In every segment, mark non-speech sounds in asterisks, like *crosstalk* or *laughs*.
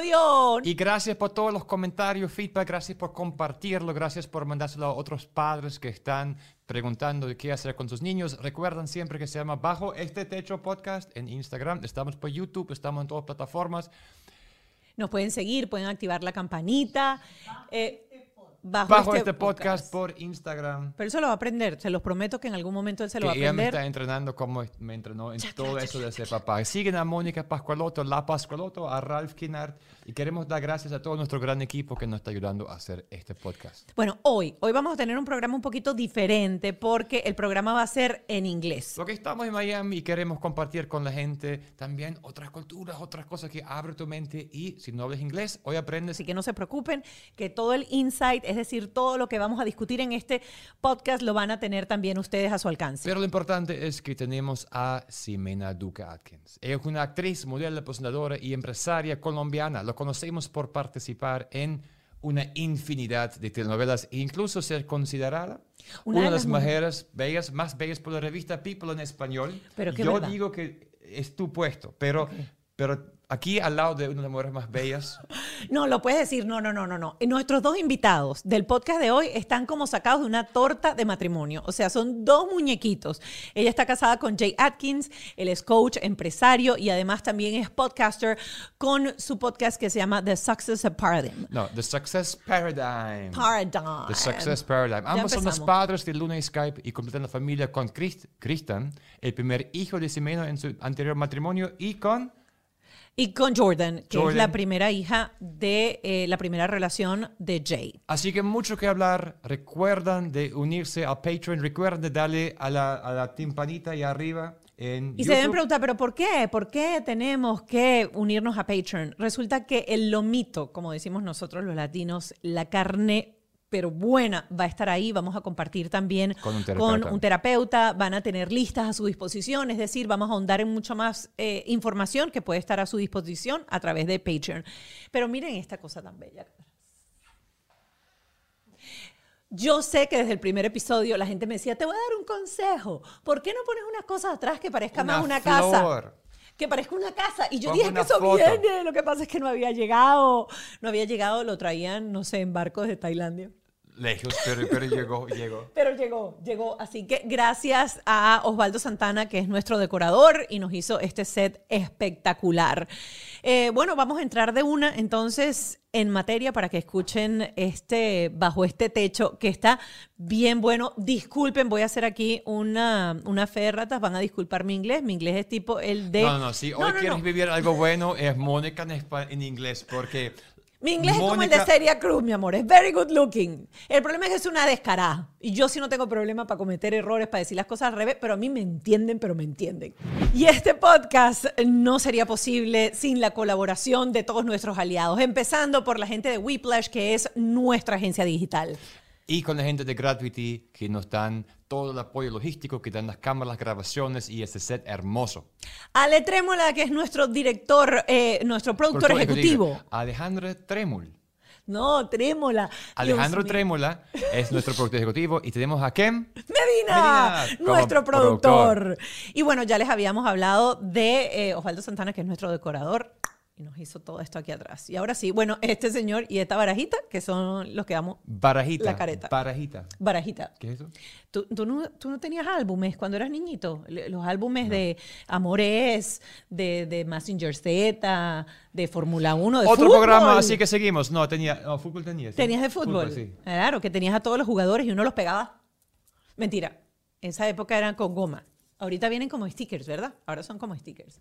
episodio. Y gracias por todos los comentarios, feedback, gracias por compartirlo, gracias por mandárselo a otros padres que están preguntando de qué hacer con sus niños. Recuerden siempre que se llama Bajo este Techo Podcast en Instagram. Estamos por YouTube, estamos en todas plataformas. Nos pueden seguir, pueden activar la campanita. Eh, bajo, este, podcast, por Instagram. Pero eso lo va a aprender, se los prometo que en algún momento él se lo va a aprender. Ella me está entrenando como me entrenó en todo eso de ser papá. Siguen a Mónica Pascualoto, La Pascualoto, a Ralph Kinnard y queremos dar gracias a todo nuestro gran equipo que nos está ayudando a hacer este podcast. Bueno, hoy, hoy vamos a tener un programa un poquito diferente porque el programa va a ser en inglés. Porque estamos en Miami y queremos compartir con la gente también otras culturas, otras cosas que abren tu mente y si no hablas inglés, hoy aprendes. Así que no se preocupen, que todo el insight es decir, todo lo que vamos a discutir en este podcast lo van a tener también ustedes a su alcance. Pero lo importante es que tenemos a Ximena Duca Atkins. Ella es una actriz, modelo, presentadora y empresaria colombiana. Lo conocemos por participar en una infinidad de telenovelas e incluso ser considerada una, de las mujeres bellas, más bellas por la revista People en español. Pero Yo digo que es tu puesto, pero, pero Aquí al lado de una de las mujeres más bellas. *laughs* No, lo puedes decir, no, no, no, no, no. Nuestros dos invitados del podcast de hoy están como sacados de una torta de matrimonio. O sea, son dos muñequitos. Ella está casada con Jay Atkins, él es coach, empresario y además también es podcaster con su podcast que se llama The Success Paradigm. No, The Success Paradigm. Paradigm. The Success Paradigm. Ambos son los padres de Luna y Skype y completan la familia con Christian, el primer hijo de Simeno en su anterior matrimonio, y con y con Jordan, que es la primera hija de eh, la primera relación de Jay. Así que mucho que hablar. Recuerdan de unirse a Patreon. Recuerden de darle a la, a la timpanita ahí arriba. En y se deben preguntar, ¿pero por qué? ¿Por qué tenemos que unirnos a Patreon? Resulta que el lomito, como decimos nosotros los latinos, la carne pero buena, va a estar ahí. Vamos a compartir también con un terapeuta. Van a tener listas a su disposición, es decir, vamos a ahondar en mucha más eh, información que puede estar a su disposición a través de Patreon. Pero miren esta cosa tan bella. Yo sé que desde el primer episodio la gente me decía, te voy a dar un consejo. ¿Por qué no pones unas cosas atrás que parezca más una casa? que parezca una casa. Y yo dije que eso viene. Lo que pasa es que no había llegado. No había llegado, lo traían, no sé, en barcos de Tailandia. Lejos, pero, pero llegó, llegó. *laughs* Pero llegó, llegó. Así que gracias a Osvaldo Santana, que es nuestro decorador y nos hizo este set espectacular. Eh, bueno, vamos a entrar de una entonces en materia para que escuchen este bajo este techo que está bien bueno. Disculpen, voy a hacer aquí una, una fe de ratas. Van a disculpar mi inglés. Mi inglés es tipo el de. No, no, si hoy quieres vivir algo bueno, es Mónica en, en inglés, porque mi inglés es como el de Seria Cruz, mi amor. Es very good looking. El problema es que es una descarada. Y yo sí no tengo problema para cometer errores, para decir las cosas al revés, pero a mí me entienden, pero me entienden. Y este podcast no sería posible sin la colaboración de todos nuestros aliados, empezando por la gente de Whiplash, que es nuestra agencia digital y con la gente de Gratuity que nos dan todo el apoyo logístico, que dan las cámaras, las grabaciones y este set hermoso. Ale Trémola, que es nuestro director, eh, nuestro productor ejecutivo. Alejandro Trémol. No, Trémola. Alejandro Trémola es nuestro productor ejecutivo y tenemos a Kem Medina, nuestro productor. Y bueno, ya les habíamos hablado de eh, Osvaldo Santana, que es nuestro decorador y nos hizo todo esto aquí atrás. Y ahora sí, bueno, este señor y esta barajita, que son los que damos barajita, la careta. Barajita. Barajita. ¿Qué es eso? ¿Tú, tú, no, tú no tenías álbumes cuando eras niñito? Los álbumes de Amores, de, de Massinger Z, de Fórmula 1, de Otro programa, así que seguimos. No, tenía, no, fútbol tenía. ¿Tenías de fútbol? sí. Claro, que tenías a todos los jugadores y uno los pegaba. Mentira, en esa época eran con goma. Ahorita vienen como stickers, ¿verdad? Ahora son como stickers.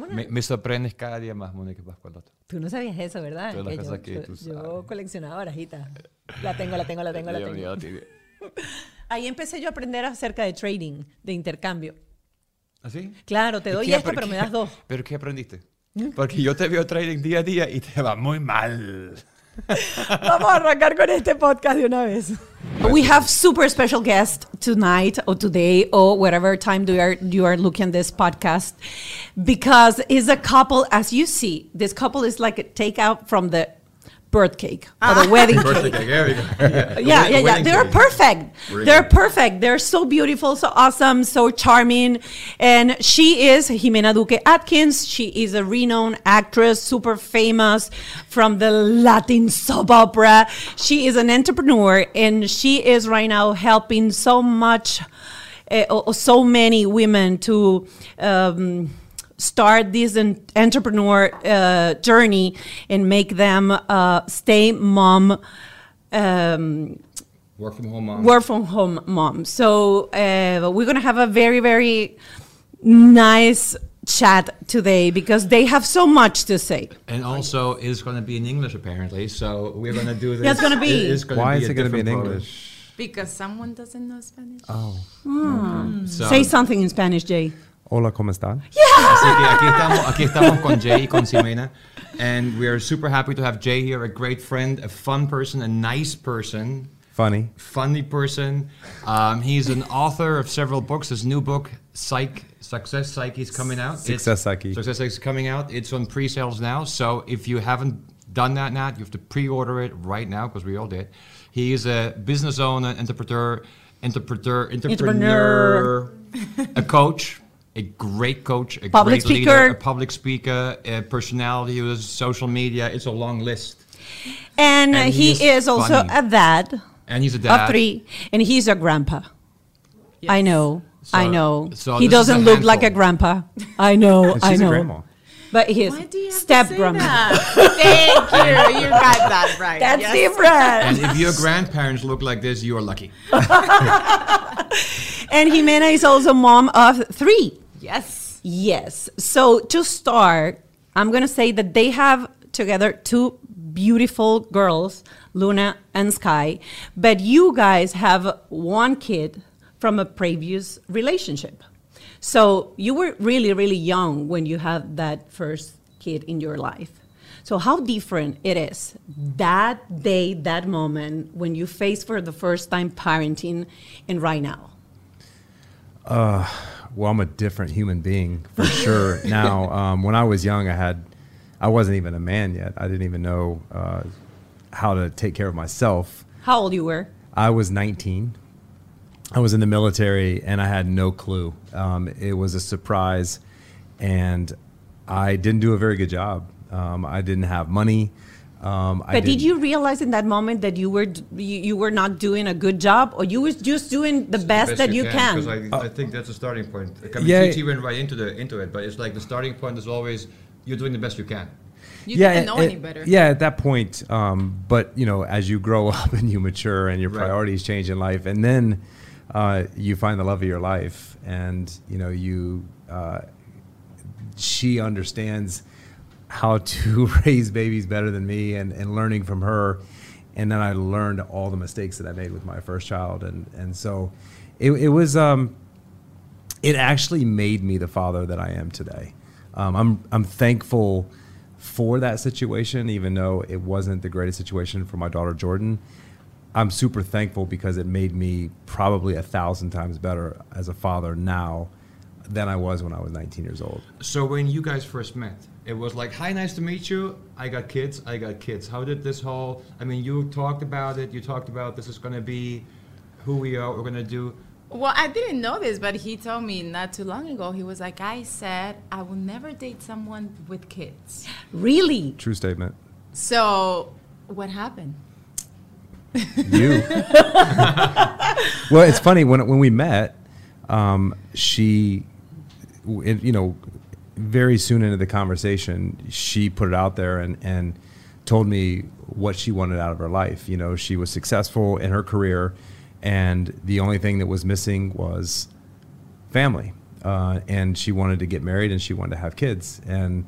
Me, sorprendes cada día más, Mónica Pascualoto. Tú no sabías eso, ¿verdad? yo, coleccionaba barajitas. La tengo, la tengo, la tengo, la tengo. *laughs* Ahí empecé yo a aprender acerca de trading, de intercambio. ¿Así? ¿Ah, claro, te doy esta, pero me das dos. *laughs* ¿Pero qué aprendiste? ¿Mm? Porque yo te veo trading día a día y te va muy mal. *laughs* Vamos a arrancar con este podcast de una vez. We have super special guest tonight or today or whatever time you are you are looking this podcast because it's a couple as you see this couple is like a takeout from the birth cake or the wedding cake. cake, there we go. Yeah, *laughs* Yeah, yeah, yeah. They're perfect. Really They're perfect. They're so beautiful, so awesome, so charming. And she is Ximena Duque Adkins. She is a renowned actress, super famous from the Latin soap opera. She is an entrepreneur and she is right now helping so much, uh, or so many women to. Um, start this en- entrepreneur uh, journey and make them uh, stay mom um, Work from home mom. work from home mom. So uh, we're gonna have a very very nice chat today because they have so much to say. And also, it's going to be in English apparently. So we're going to do this. Yeah, it's gonna be. It is gonna Why be is it going to be in different program. English? Because someone doesn't know Spanish. Oh. So- Say something in Spanish, Jay. Hola, ¿cómo están? Así que aquí estamos, aquí estamos con Jay y con Ximena. And we're super happy to have Jay here, a great friend, a fun person, a nice person, Funny. funny person. Um, he's an author of several books. His new book, Psych, Success Psyche, is coming out. Success Psyche. Success Psyche is coming out. It's on pre-sales now. So if you haven't done that now, you have to pre-order it right now because we all did. He is a business owner, entrepreneur, entrepreneur, entrepreneur, a coach, a great coach, a Public great leader, a public speaker, a personality who uses social media. It's a long list. And, And he he's is also funny. a dad, And he's a dad. of three, and he's a grandpa. I know, I know. so he this is a doesn't look like a grandpa. I know, *laughs* And I know. a grandma. But he is Why do you have step to grandma. *laughs* Thank you. You got that right. *laughs* That's Yes. different. And if your grandparents look like this, you are lucky. And Ximena is also mom of three. Yes. Yes. So to start, I'm going to say that they have together two beautiful girls, Luna and Sky, but you guys have one kid from a previous relationship. So you were really, really young when you had that first kid in your life. So how different it is that day, that moment when you face for the first time parenting and right now. Well, I'm a different human being for sure. *laughs* now, um, when I was young, I had, I wasn't even a man yet. I didn't even know uh, how to take care of myself. How old you were? I was 19. I was in the military and I had no clue. Um, it was a surprise, and I didn't do a very good job. Um, I didn't have money. Um, I But did didn't- you realize in that moment that you were d- you, you were not doing a good job, or you was just doing the best, that you, can? Because I, I think that's a starting point. I mean, Yeah. TT went right into the into it, but it's like the starting point is always you're doing the best you can. You didn't know at- any better. Yeah, at that point, um, but you know, as you grow *laughs* up and you mature and your Right. priorities change in life, and then uh, you find the love of your life, and you know, you uh, she understands how to *laughs* raise babies better than me, and, and learning from her, and then I learned all the mistakes that I made with my first child, and and so it, it was. Um, it actually made me the father that I am today. Um, I'm I'm thankful for that situation, even though it wasn't the greatest situation for my daughter Jordan. I'm super thankful because it made me probably a thousand times better as a father now than I was when I was 19 years old. So when you guys first met, it was like, "Hi, nice to meet you. I got kids. I got kids." How did this whole? I mean, you talked about it. You talked about this is going to be who we are. We're going to do. Well, I didn't know this, but he told me not too long ago. He was like, I said I will never date someone with kids. really? True statement. So what happened? You. *laughs* well, it's funny when when we met, um, she, w- it- you know, very soon into the conversation, she put it out there and and told me what she wanted out of her life. You know, she was successful in her career, and the only thing that was missing was family. Uh, and she wanted to get married and she wanted to have kids. And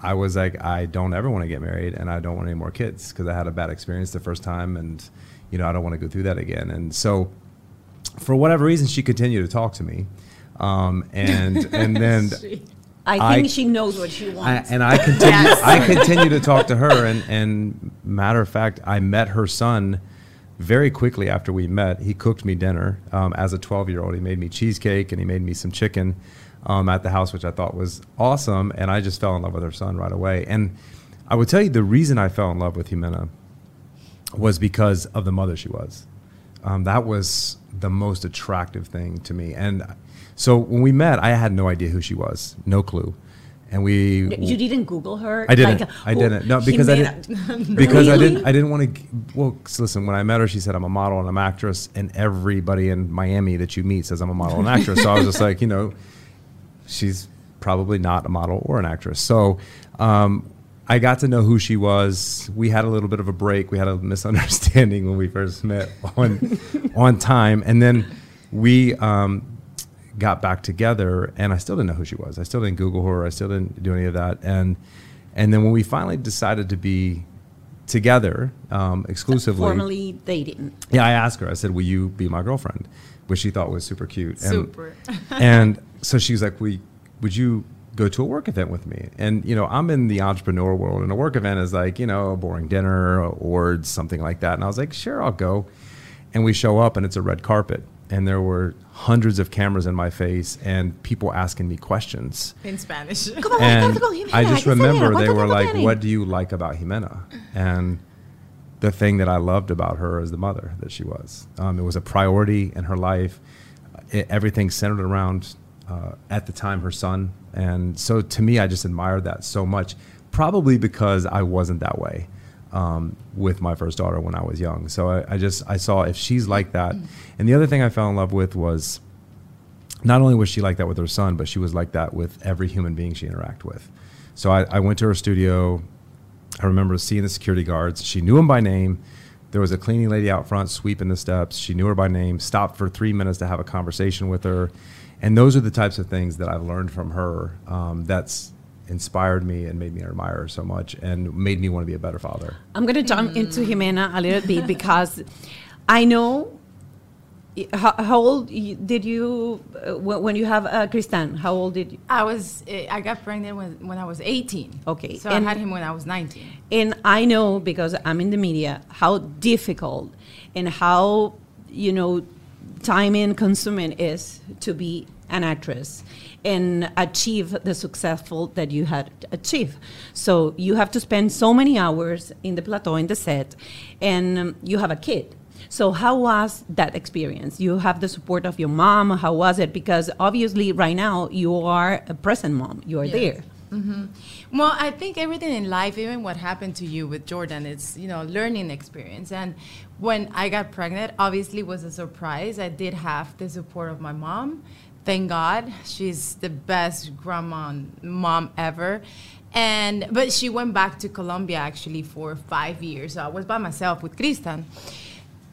I was like, I don't ever want to get married and I don't want any more kids because I had a bad experience the first time and, you know, I don't want to go through that again. And so, for whatever reason, she continued to talk to me. Um, and and then *laughs* I think I- she knows what she I, wants. and I continue Yes. I continue to talk to her and and matter of fact I met her son very quickly after we met he cooked me dinner um, as a 12 year old he made me cheesecake and he made me some chicken um, at the house which I thought was awesome and I just fell in love with her son right away and I would tell you the reason I fell in love with Ximena was because of the mother she was. Um, that was the most attractive thing to me. And so when we met, I had no idea who she was, no clue. And we You didn't Google her? I didn't. Like, I didn't. No, because I didn't. *laughs* Because I didn't. I didn't want to. Well, listen. When I met her, she said I'm a model and I'm an actress, and everybody in Miami that you meet says I'm a model and actress. so I was just like, you know, she's probably not a model or an actress. So um, I got to know who she was. We had a little bit of a break. We had a misunderstanding *laughs* when we first met on on time, and then we um, got back together. And I still didn't know who she was. I still didn't Google her. I still didn't do any of that. And and then when we finally decided to be together um, exclusively, Formally dating. yeah, I asked her. I said, "Will you be my girlfriend?" Which she thought was super cute. And, Super. *laughs* and so she was like, "We, would you go to a work event with me?" And you know, I'm in the entrepreneur world, and a work event is like you know a boring dinner or something like that. And I was like, "Sure, I'll go." And we show up, and it's a red carpet, and there were hundreds of cameras in my face, and people asking me questions. In Spanish. *laughs* ¿Cómo va And a con Ximena? I just remember they were like, "What do you like about Ximena?" And the thing that I loved about her is the mother that she was. Um, it was a priority in her life. It, everything centered around, uh, at the time, her son. And so to me, I just admired that so much, probably because I wasn't that way um, with my first daughter when I was young. So I, I just, I saw if she's like that. And the other thing I fell in love with was not only was she like that with her son, but she was like that with every human being she interacted with. So I, I went to her studio. I remember seeing the security guards. She knew them by name. There was a cleaning lady out front sweeping the steps. She knew her by name, stopped for three minutes to have a conversation with her. And those are the types of things that I've learned from her um, that's inspired me and made me admire her so much and made me want to be a better father. I'm going to jump into Ximena a little bit because I know. How, how old did you uh, when when you have uh, Christian? How old did you? I was eh, I got pregnant when, when I was 18. Okay, So and- I had him when I was 19. And I know because I'm in the media how difficult and how you know time and consuming is to be an actress and achieve the successful that you had achieved. So you have to spend so many hours in the plateau in the set, and um, you have a kid. So how was that experience? You have the support of your mom. How was it? Because obviously, right now you are a present mom. You are Yes. there. Well, I think everything in life, even what happened to you with Jordan, it's you know learning experience. And when I got pregnant, obviously was a surprise. I did have the support of my mom. Thank God, she's the best grandma mom ever. And but she went back to Colombia actually for five years. I was by myself with Christian.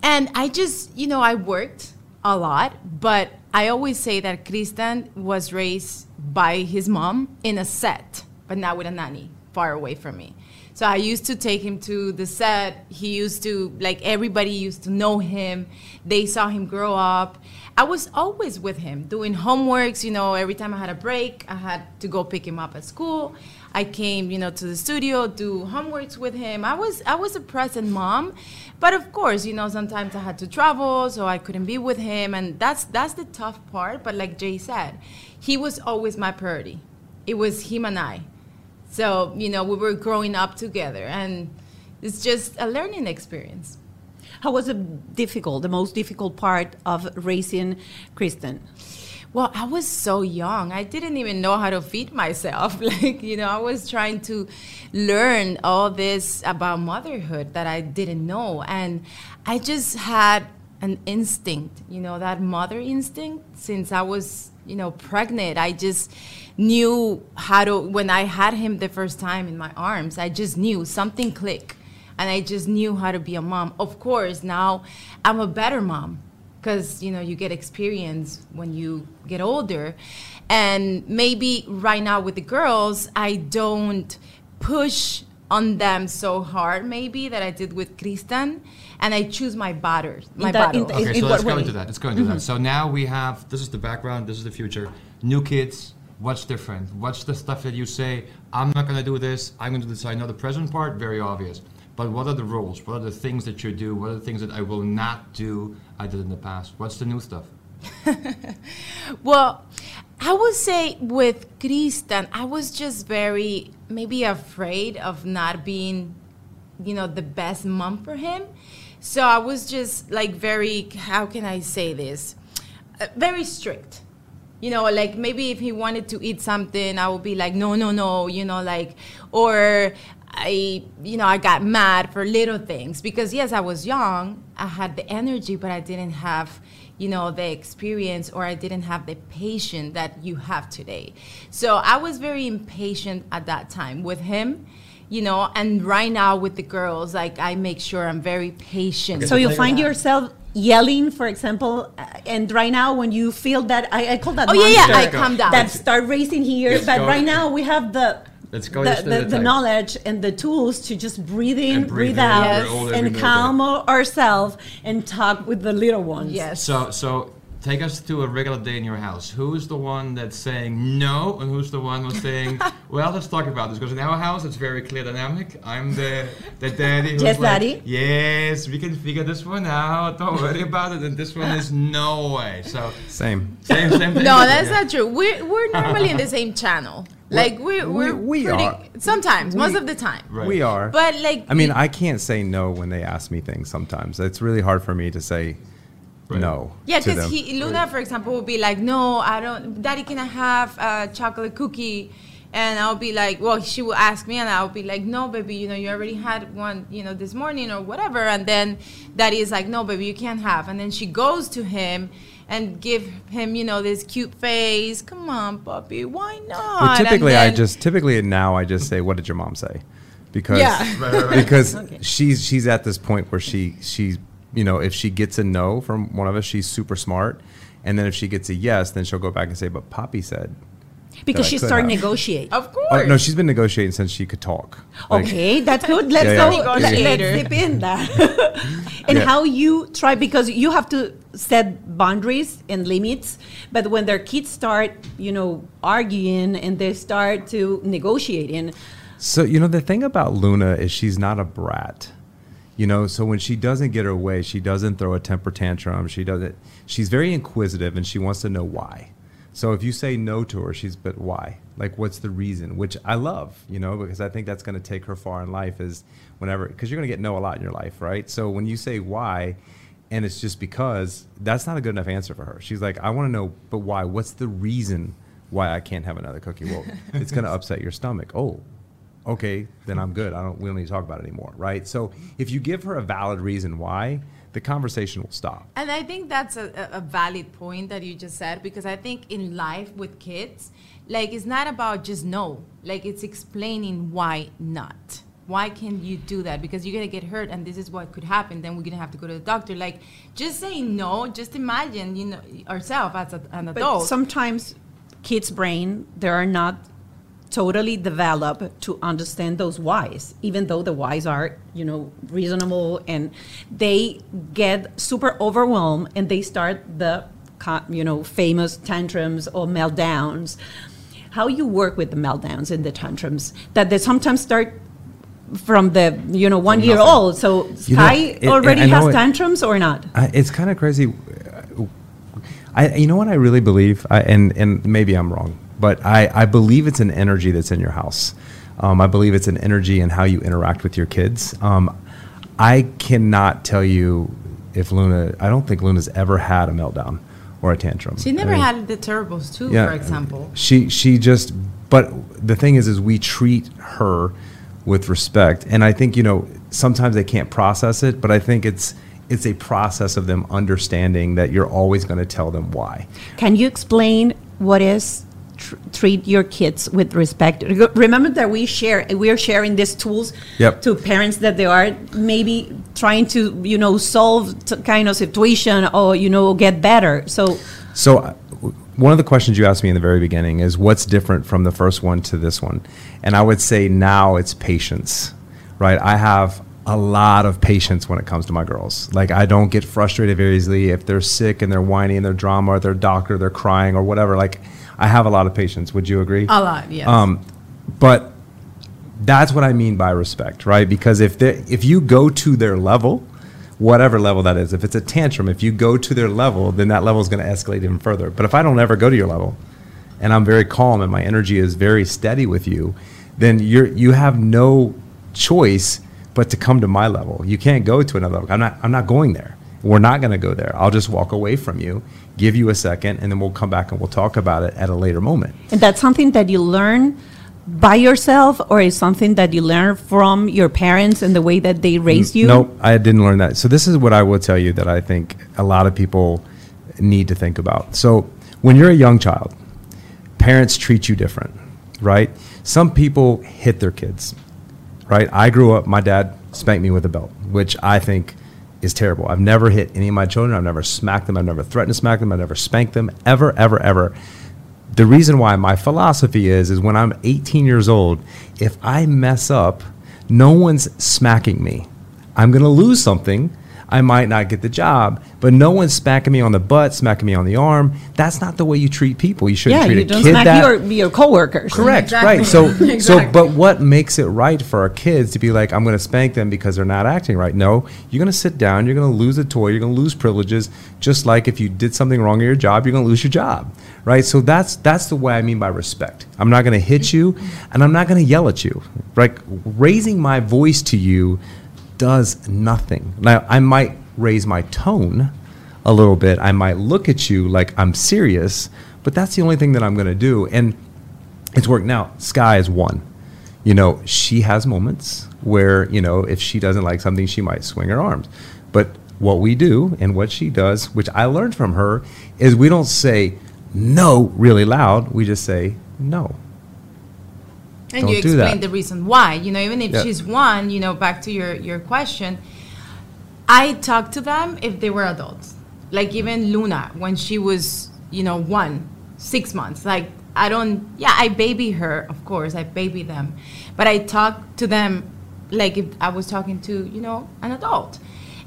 And I just, you know, I worked a lot, but I always say that Christian was raised by his mom in a set, but not with a nanny far away from me. So I used to take him to the set. He used to, like, everybody used to know him. They saw him grow up. I was always with him doing homeworks. You know, every time I had a break, I had to go pick him up at school. I came, you know, to the studio, do homeworks with him. I was I was a present mom, but of course, you know, sometimes I had to travel, so I couldn't be with him, and that's that's the tough part. But like Jay said, he was always my priority. It was him and I. So you know, we were growing up together, and it's just a learning experience. How was it difficult, the most difficult part of raising Christian? Well, I was so young. I didn't even know how to feed myself. *laughs* Like, you know, I was trying to learn all this about motherhood that I didn't know. And I just had an instinct, you know, that mother instinct since I was, you know, pregnant. I just knew how to, when I had him the first time in my arms, I just knew something clicked. And I just knew how to be a mom. Of course, now I'm a better mom because you know you get experience when you get older and maybe right now with the girls i don't push on them so hard maybe that i did with christian and i choose my batters my that- in battles Okay, so let's go into that. Let's go into that. So now we have this is the background, this is the future. New kids, what's different? What's the stuff that you say, I'm not gonna do this, I'm gonna decide? this. I know the present part, very obvious. But what are the rules? What are the things that you do? What are the things that I will not do I did in the past? What's the new stuff? *laughs* well I would say with Christian, I was just very maybe afraid of not being, you know, the best mom for him. So I was just like very, how can I say this? Uh, very strict. You know, like maybe if he wanted to eat something, I would be like, no, no, no, you know, like, or I, you know, I got mad for little things because yes, I was young, I had the energy, but I didn't have, you know, the experience or I didn't have the patience that you have today. So I was very impatient at that time with him, you know, and right now with the girls, like I make sure I'm very patient. So you find yourself yelling, for example, uh, and right now when you feel that I, I call that Oh, yeah, yeah, monster I calm down. that start racing here, Let's but go. right now we have the Let's go the, the, the the knowledge and the tools to just breathe in, breathe breathe, in. out, Yes. We're all every and calm ourselves and talk with the little ones. yes. So, so take us to a regular day in your house. Who's the one that's saying no, and who's the one who's saying, *laughs* "Well, let's talk about this"? Because in our house, it's very clear dynamic. I'm the the daddy. Who's Yes, like, daddy. Yes, we can figure this one out. Don't worry about it. And this one is no way. So Same. same, same thing. No, that's Yeah. not true. We're we're normally in the same channel. *laughs* Like we're we're we pretty, are. sometimes, most of the time. Right. We are. But like I mean, I can't say no when they ask me things sometimes. It's really hard for me to say Right. no. Yeah, because them. he Luna, for example, will be like, "No, I don't. Daddy, can I have a chocolate cookie?" And I'll be like, "Well," she will ask me, and I'll be like, "No, baby, you know, you already had one, you know, this morning or whatever." And then Daddy is like, "No, baby, you can't have." And then she goes to him and give him, you know, this cute face. Come on, puppy, why not? Well, And typically, I just typically now I just say, "What did your mom say?" Because Yeah. *laughs* Right, right, right. because she's she's at this point where she she's you know if she gets a no from one of us, she's super smart, and then if she gets a yes, then she'll go back and say, "But Poppy said." Because she's starting she could started have. negotiate. Of course. Oh, no, she's been negotiating since she could talk. Like, Okay, that's good. Let's Yeah, go. yeah. Let, us dip in that. *laughs* and Yeah. how you try because you have to set boundaries and limits. But when their kids start, you know, arguing and they start to negotiating, So you know the thing about Luna is she's not a brat. You know, so when she doesn't get her way, she doesn't throw a temper tantrum. She doesn't. She's very inquisitive and she wants to know why. So if you say no to her, she's but why? Like what's the reason? Which I love, you know, because I think that's going to take her far in life. Is whenever because you're going to get no a lot in your life, right? So when you say why, and it's just because that's not a good enough answer for her. She's like, I want to know, but why? What's the reason why I can't have another cookie? Well, it's going to upset your stomach. Oh, okay, then I'm good. I don't. We don't need to talk about it anymore, right? So if you give her a valid reason why, the conversation will stop. And I think that's a, a a valid point that you just said because I think in life with kids, like it's not about just no, like it's explaining why not. Why can you do that? Because you're gonna get hurt, and this is what could happen. Then we're gonna have to go to the doctor. Like, just saying no. Just imagine, you know, ourselves as a, an but adult. sometimes kids' brain they are not totally develop to understand those whys, even though the whys are, you know, reasonable and they get super overwhelmed and they start the, you know, famous tantrums or meltdowns. How you work with the meltdowns and the tantrums that they sometimes start from the, you know, one year old. So You know, Sky it- already I know has it- tantrums or not? I, it's kind of crazy. I, you know what I really believe, I, and and maybe I'm wrong, but I, I believe it's an energy that's in your house. Um, I believe it's an energy in how you interact with your kids. Um, I cannot tell you if Luna. I don't think Luna's ever had a meltdown or a tantrum. she never I mean, had the terribles too, for example. She she just but the thing is is we treat her with respect and I think you know sometimes they can't process it but I think it's it's a process of them understanding that you're always going to tell them why. Can you explain what is tr- treat your kids with respect? Remember that we share we are sharing these tools Yep. to parents that they are maybe trying to you know solve t- kind of situation or you know get better. So So, uh, one of the questions you asked me in the very beginning is what's different from the first one to this one? And I would say now it's patience, right? I have a lot of patience when it comes to my girls. Like, I don't get frustrated very easily if they're sick and they're whining and they're drama or they're doctor, they're crying or whatever. Like, I have a lot of patience. Would you agree? A lot, yes. Um, but that's what I mean by respect, right? Because if they if you go to their level, whatever level that is, if it's a tantrum, if you go to their level, then that level is going to escalate even further. But if I don't ever go to your level, and I'm very calm and my energy is very steady with you, then you're you have no choice but to come to my level. You can't go to another level. I'm not I'm not going there. We're not going to go there. I'll just walk away from you, give you a second, and then we'll come back and we'll talk about it at a later moment. And that's something that you learn by yourself, or is something that you learn from your parents and the way that they raised you? Nope, I didn't learn that. So this is what I will tell you that I think a lot of people need to think about. So when you're a young child, parents treat you different, right? Some people hit their kids, right? I grew up, my dad spanked me with a belt, which I think is terrible. I've never hit any of my children. I've never smacked them. I've never threatened to smack them. I've never spanked them, ever, ever, ever the reason why my philosophy is is when I'm 18 years old, if I mess up, no one's smacking me. I'm going to lose something. I might not get the job, but no one's smacking me on the butt, smacking me on the arm. That's not the way you treat people. You shouldn't yeah, treat you a don't kid smack that. your, your coworkers. Correct, Exactly. right. So, *laughs* so, but what makes it right for our kids to be like, I'm going to spank them because they're not acting right? No, you're going to sit down, you're going to lose a toy, you're going to lose privileges. Just like if you did something wrong at your job, you're going to lose your job, right? So that's that's the way I mean by respect. I'm not going to hit you, and I'm not going to yell at you. Like raising my voice to you does nothing. Now, I might raise my tone a little bit. I might look at you like I'm serious, but that's the only thing that I'm going to do. And it's worked. Now, Sky is one. You know, she has moments where, you know, if she doesn't like something, she might swing her arms. But what we do and what she does, which I learned from her, is we don't say no really loud. We just say no. And Don't you do explain that. the reason why you know even if Yeah. she's one you know back to your your question i talk to them if they were adults like even luna when she was you know one six months like i don't yeah i baby her of course i baby them but i talk to them like if i was talking to you know an adult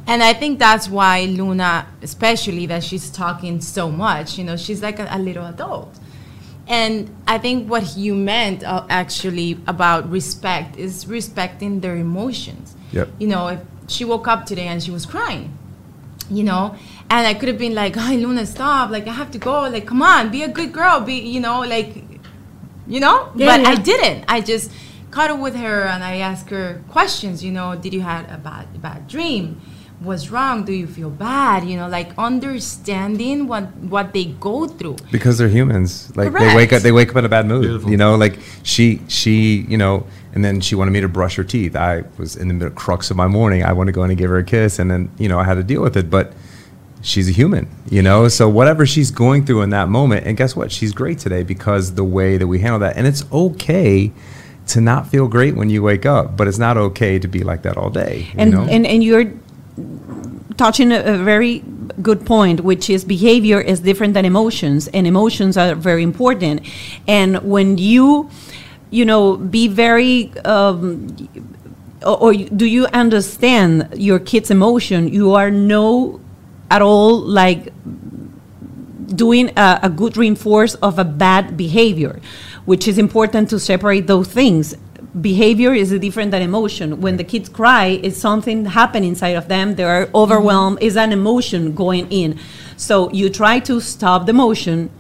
and i think that's why luna especially that she's talking so much you know she's like a, a little adult and I think what you meant uh, actually about respect is respecting their emotions. Yep. You know, if she woke up today and she was crying, you know, and I could have been like, *laughs* "Hi, Luna, stop! Like, I have to go. Like, come on, be a good girl. Be, you know, like, you know." Yeah, but I didn't. I just cuddled with her and I asked her questions. You know, did you had a bad bad dream? What's wrong? Do you feel bad? You know, like understanding what what they go through. because they're humans. Like they wake up, they wake up in a bad mood. Beautiful. You know, like she, she, you know, and then she wanted me to brush her teeth. I was in the middle crux of my morning. I want to go in and give her a kiss, and then you know I had to deal with it. But she's a human, you know. So whatever she's going through in that moment, and guess what? She's great today because the way that we handle that, and it's okay to not feel great when you wake up, but it's not okay to be like that all day. You and, know? and and you're touching a, a very good point which is behavior is different than emotions and emotions are very important and when you you know be very um, or, do you understand your kid's emotion you are no at all like doing a, a good reinforce of a bad behavior, which is important to separate those things. Behavior is different than emotion. When the kids cry, it's something happening inside of them. They are overwhelmed. Mm-hmm. Is an emotion going in. So you try to stop the emotion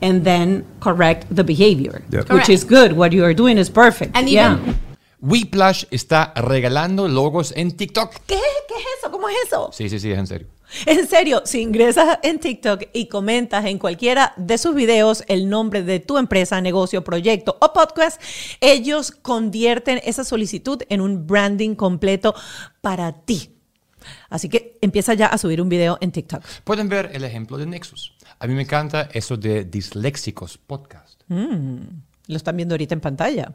and then correct the behavior, Yep. which is good. What you are doing is perfect. And yeah. even Weplash está regalando logos en TikTok. ¿Qué? ¿Qué es eso? ¿Cómo es eso? Sí, sí, sí, es en serio. En serio, si ingresas en TikTok y comentas en cualquiera de sus videos el nombre de tu empresa, negocio, proyecto o podcast, ellos convierten esa solicitud en un branding completo para ti. Así que empieza ya a subir un video en TikTok. Pueden ver el ejemplo de Nexus. A mí me encanta eso de Disléxicos Podcast. Lo están viendo ahorita en pantalla.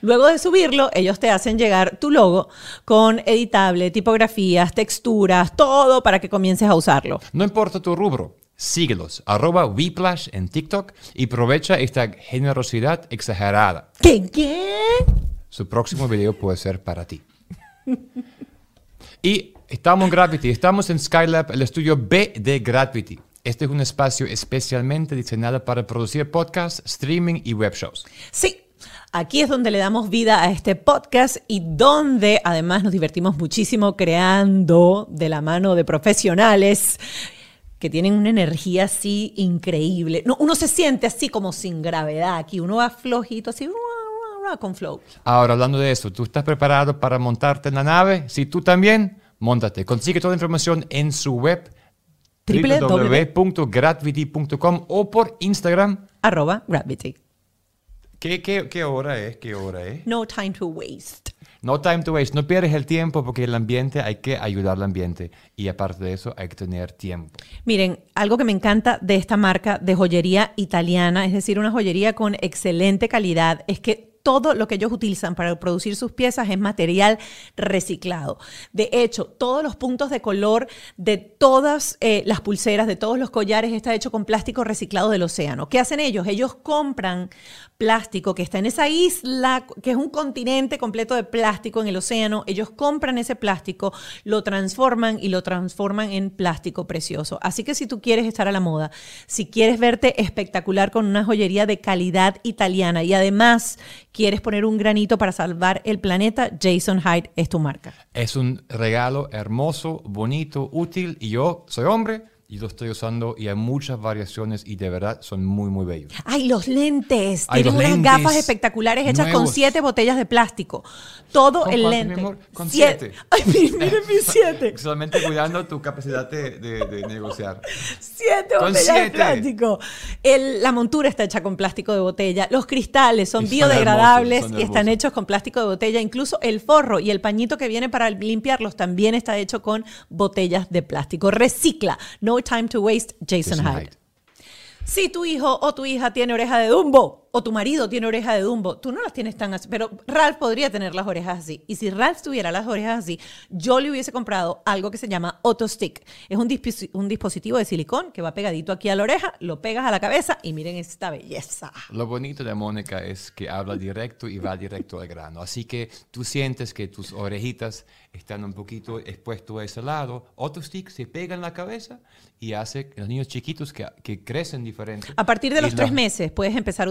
Luego de subirlo, ellos te hacen llegar tu logo con editable, tipografías, texturas, todo para que comiences a usarlo. No importa tu rubro, síguelos, arroba Whiplash en TikTok y aprovecha esta generosidad exagerada. ¿Qué? ¿Qué? Su próximo video puede ser para ti. y estamos en Gravity, estamos en Skylab, el estudio B de Gravity. Este es un espacio especialmente diseñado para producir podcasts, streaming y web shows. Sí, aquí es donde le damos vida a este podcast y donde además nos divertimos muchísimo creando de la mano de profesionales que tienen una energía así increíble. No, uno se siente así como sin gravedad aquí, uno va flojito así con flow. Ahora, hablando de eso, ¿tú estás preparado para montarte en la nave? Si tú también, montate. Consigue toda la información en su web www.gravity.com o por Instagram. Arroba Gravity. ¿Qué, qué, qué hora es? ¿Qué hora es? No time to waste. No time to waste. No pierdes el tiempo porque el ambiente hay que ayudar al ambiente. Y aparte de eso, hay que tener tiempo. Miren, algo que me encanta de esta marca de joyería italiana, es decir, una joyería con excelente calidad, es que todo lo que ellos utilizan para producir sus piezas es material reciclado. De hecho, todos los puntos de color de todas eh, las pulseras, de todos los collares, está hecho con plástico reciclado del océano. ¿Qué hacen ellos? Ellos compran plástico que está en esa isla, que es un continente completo de plástico en el océano. Ellos compran ese plástico, lo transforman y lo transforman en plástico precioso. Así que si tú quieres estar a la moda, si quieres verte espectacular con una joyería de calidad italiana y además quieres poner un granito para salvar el planeta, Jason Hyde es tu marca. Es un regalo hermoso, bonito, útil. Y yo soy hombre y lo estoy usando y hay muchas variaciones y de verdad son muy, muy bellos. ¡Ay, los lentes! Ay, Tienen unas lentes gafas espectaculares hechas con siete botellas de plástico. Todo ¿Con el lente. mi amor? Con Siete. siete. *laughs* ¡Ay, mi- miren mis siete! *laughs* Solamente cuidando tu capacidad de, de- de negociar. Siete Con botellas de plástico. El- la montura está hecha con plástico de botella. Los cristales son Y son biodegradables hermosos, son y están hechos con plástico de botella. Incluso el forro y el pañito que viene para limpiarlos también está hecho con botellas de plástico. Recicla. No time to waste. Jason, Jason Hyde. Hyde. Si tu hijo o tu hija tiene oreja de Dumbo o tu marido tiene oreja de Dumbo, tú no las tienes tan así, pero Ralph podría tener las orejas así. Y si Ralph tuviera las orejas así, yo le hubiese comprado algo que se llama Auto Stick. Es un, dispos- un dispositivo de silicón que va pegadito aquí a la oreja, lo pegas a la cabeza y miren esta belleza. Lo bonito de Mónica es que habla directo y va directo al grano. Así que tú sientes que tus orejitas están un poquito expuestas a ese lado. Otro stick se pega en la cabeza y hace que los niños chiquitos que, que crecen diferente. A partir de los tres meses puedes empezar a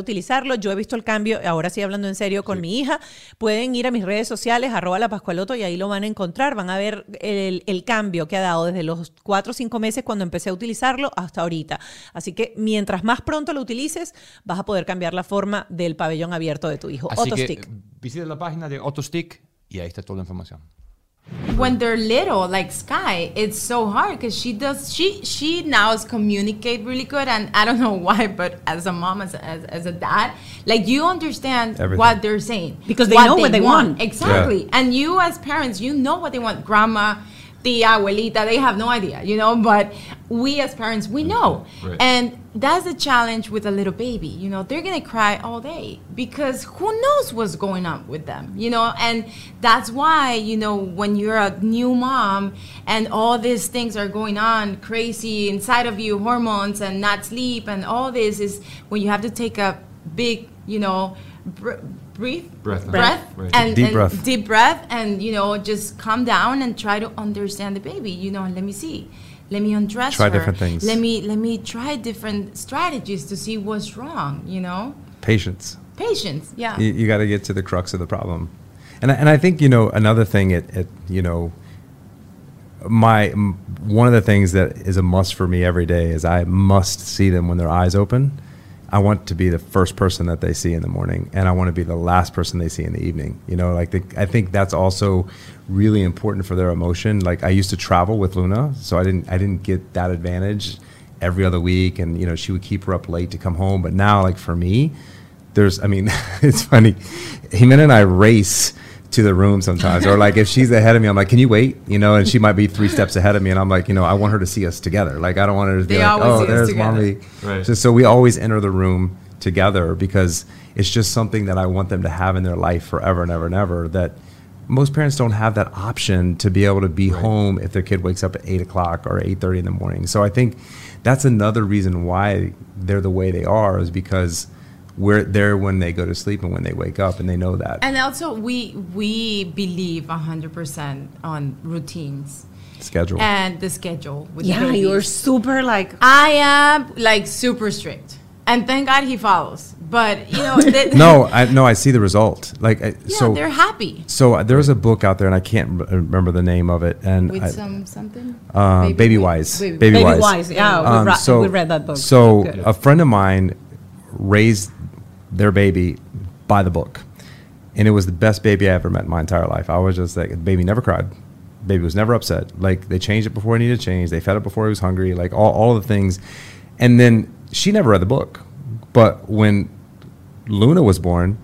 Yo he visto el cambio, ahora sí hablando en serio, con mi hija. Pueden ir a mis redes sociales, arroba la Pascualoto, y ahí lo van a encontrar. Van a ver el, el cambio que ha dado desde los cuatro o cinco meses cuando empecé a utilizarlo hasta ahorita. Así que mientras más pronto lo utilices, vas a poder cambiar la forma del pabellón abierto de tu hijo. Así que Autostick. visita la página de Autostick y ahí está toda la información. When they're little like sky it's so hard because she does she she now is communicate really good and i don't *laughs* know why but as a mom as, as, as a dad like you understand Everything. what they're saying Because they know what they want. exactly and you as parents you know what they want grandma tia abuelita they have no idea you know but we as parents we know Right. and that's the challenge with a little baby you know they're gonna cry all day because who knows what's going on with them you know and that's why you know when you're a new mom and all these things are going on crazy inside of you hormones and not sleep and all this is when you have to take a big you know br- breathe Breath. breath Right. and, Deep and breath. deep breath and you know just calm down and try to understand the baby you know let me see let me undress Try her. different things. let me let me try different strategies to see what's wrong you know Patience. patience yeah You, you got to get to the crux of the problem. And I, and I think you know another thing. It, it you know my m- one of the things that is a must for me every day is I must see them when their eyes open. I want to be the first person that they see in the morning, and I want to be the last person they see in the evening. You know, like the, I think that's also really important for their emotion. Like I used to travel with Luna, so I didn't I didn't get that advantage every other week, and you know she would keep her up late to come home. But now, like for me, there's I mean, *laughs* it's funny. Ximena and I race to the room sometimes, or like if she's ahead of me, I'm like, "Can you wait?" You know, and she might be three steps ahead of me, and I'm like, you know, I want her to see us together. Like I don't want her to be They like, always "Oh, see there's together. mommy." Right. So, so we always enter the room together because it's just something that I want them to have in their life forever and ever and ever. That most parents don't have that option to be able to be home if their kid wakes up at eight o'clock or eight thirty in the morning. So I think that's another reason why they're the way they are is because we're there when they go to sleep and when they wake up, and they know that. and also we we believe 100% on routines schedule. and the schedule with Yeah, the you're super like I am like super strict. And thank God he follows But you know, *laughs* they, No, I no, I see the result. Like I, yeah, so. they're happy So uh, there's a book out there, and I can't r- remember the name of it. And with I, some something. uh, Baby, Wise. Baby, Baby Wise. Wise, yeah, we, Um, ra- so, we read that book. So Good. a friend of mine raised their baby by the book, and it was the best baby I ever met in my entire life. I was just like, the baby never cried, baby was never upset. Like they changed it before it needed to change. They fed it before it was hungry. Like all all the things, and then she never read the book, but when Luna was born.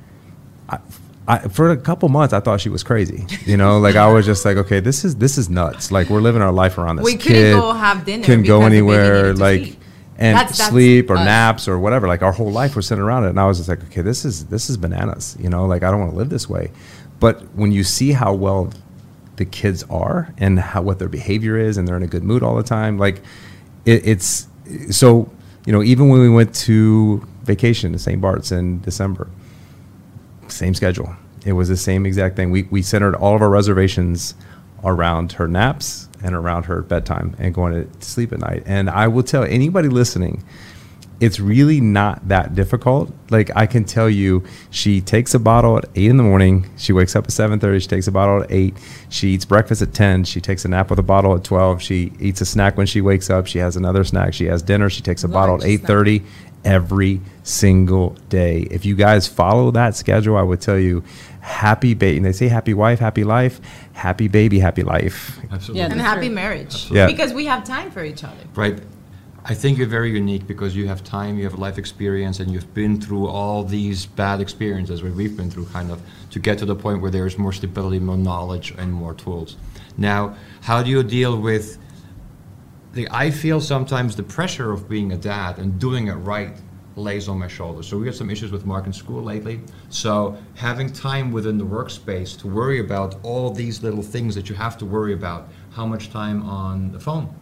I, I, for a couple months, I thought she was crazy. You know, like I was just like, okay, this is this is nuts. Like we're living our life around this We couldn't kid. go have dinner Couldn't go the anywhere. Like. And That's- that's sleep or us. naps or whatever. Like our whole life was centered around it. And I was just like, okay, this is this is bananas. You know, like I don't want to live this way. But when you see how well the kids are and how what their behavior is, and they're in a good mood all the time, like it, it's so. You know, even when we went to vacation to St. Bart's in December, same schedule. It was the same exact thing. We, we centered all of our reservations around her naps and around her bedtime and going to sleep at night. And I will tell anybody listening, it's really not that difficult. Like I can tell you, she takes a bottle at eight in the morning. She wakes up at seven thirty. She takes a bottle at eight. She eats breakfast at ten. She takes a nap with a bottle at twelve. She eats a snack when she wakes up. She has another snack. She has dinner. She takes a bottle at eight thirty every single day. If you guys follow that schedule, I would tell you, happy baby. And they say happy wife, happy life, happy baby, happy life. Absolutely. Yeah, and happy right. marriage. Yeah. Because we have time for each other. Right. I think you're very unique because you have time, you have life experience, and you've been through all these bad experiences where we've been through, kind of, to get to the point where there is more stability, more knowledge, and more tools. Now, how do you deal with the? I feel sometimes the pressure of being a dad and doing it right lays on my shoulders. So we had some issues with Mark in school lately. So having time within the workspace to worry about all these little things that you have to worry about. How much time on the phone?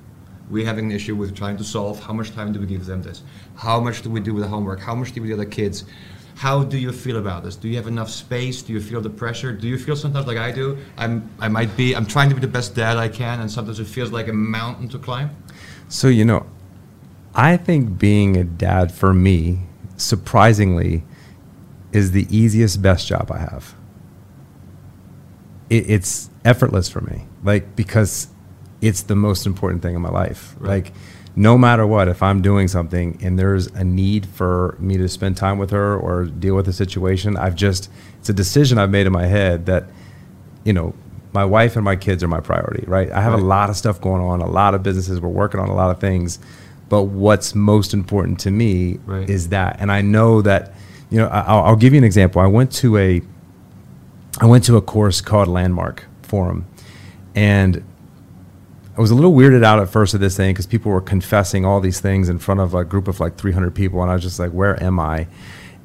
We're having an issue with trying to solve how much time do we give them this? How much do we do with the homework? How much do we do with the other kids? How do you feel about this? Do you have enough space? Do you feel the pressure? Do you feel sometimes like I do? I'm I might be I'm trying to be the best dad I can and sometimes it feels like a mountain to climb. So, you know, I think being a dad for me, surprisingly, is the easiest, best job I have. It, it's effortless for me, like, because it's the most important thing in my life. Right. Like, no matter what, if I'm doing something and there's a need for me to spend time with her or deal with a situation, I've just, it's a decision I've made in my head that, you know, my wife and my kids are my priority, right? I have Right. a lot of stuff going on, a lot of businesses, we're working on a lot of things. But what's most important to me Right. is that. And I know that, you know, I'll, I'll give you an example. I went to a, I went to a course called Landmark Forum, and I was a little weirded out at first of this thing because people were confessing all these things in front of a group of like 300 people, and I was just like, "Where am I?"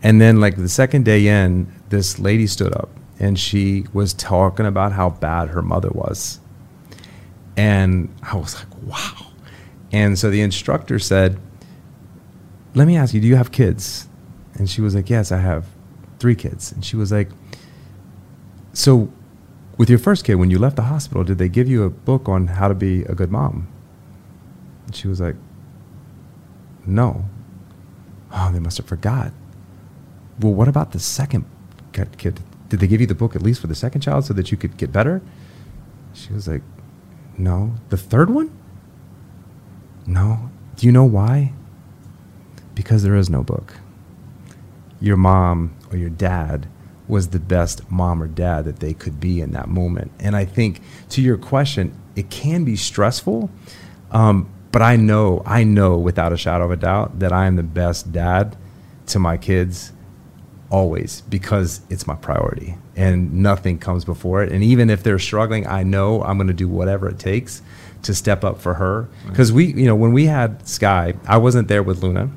And then, like the second day in, this lady stood up and she was talking about how bad her mother was, and I was like, "Wow!" And so the instructor said, "Let me ask you, do you have kids?" And she was like, "Yes, I have three kids." And she was like, "So." With your first kid, when you left the hospital, did they give you a book on how to be a good mom? And she was like, No. Oh, they must have forgot. Well, what about the second kid? Did they give you the book at least for the second child so that you could get better? She was like, No. The third one? No. Do you know why? Because there is no book. Your mom or your dad was the best mom or dad that they could be in that moment. And I think to your question, it can be stressful, um, but I know, I know without a shadow of a doubt that I am the best dad to my kids always because it's my priority and nothing comes before it. And even if they're struggling, I know I'm going to do whatever it takes to step up for her. Because we, you know, when we had Sky, I wasn't there with Luna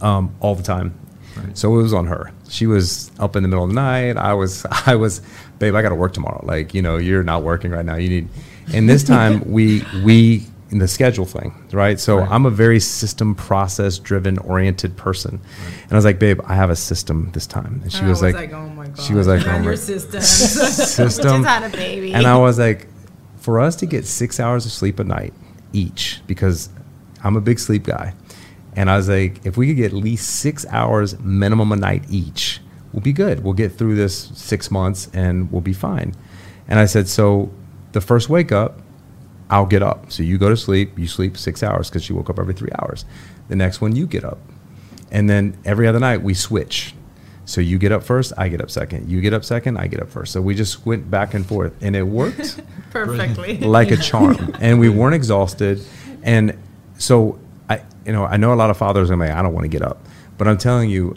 um, all the time. Right. So it was on her. She was up in the middle of the night. I was, *laughs* I was, babe, I got to work tomorrow. Like, you know, you're not working right now. You need, and this time *laughs* we, we, in the schedule thing, right? So Right. I'm a very system process driven oriented person. And I was like, babe, I have a system this time. And she I was, like, oh my god, she was like, oh my- system, System. *laughs* just had a baby, and I was like, for us to get six hours of sleep a night each, because I'm a big sleep guy, And I was like, if we could get at least six hours minimum a night each, we'll be good. We'll get through this six months and we'll be fine. And I said, so the first wake up, I'll get up. So you go to sleep, you sleep six hours because she woke up every three hours. The next one, you get up. And then every other night, we switch. So you get up first, I get up second. You get up second, I get up first. So we just went back and forth, and it worked *laughs* Perfectly. like a charm. And we weren't exhausted. And so I, you know, I know a lot of fathers are like, I don't want to get up, but I'm telling you,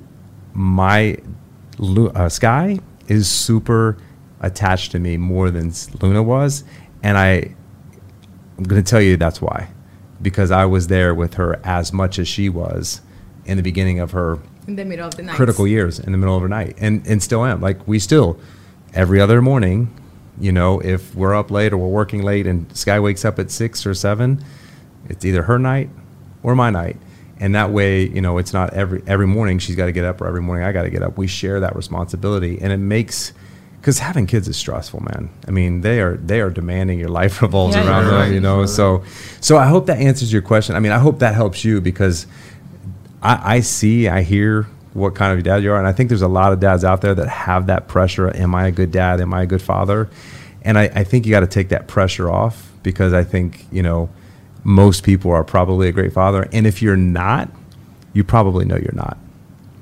my uh, Sky is super attached to me more than Luna was, and I, I'm going to tell you that's why, because I was there with her as much as she was in the beginning of her in the middle of the night. critical years in the middle of the night and and still am. Like we still every other morning you know if we're up late or we're working late and sky wakes up at six or seven it's either her night or my night and that way you know it's not every every morning she's got to get up or every morning i got to get up we share that responsibility and it makes because having kids is stressful man i mean they are they are demanding your life *laughs* revolves Yeah, around them right. you know so so i hope that answers your question i mean i hope that helps you because I, I see, I hear what kind of dad you are, and I think there's a lot of dads out there that have that pressure. Am I a good dad? Am I a good father? And I, I think you got to take that pressure off because I think you know most people are probably a great father, and if you're not, you probably know you're not.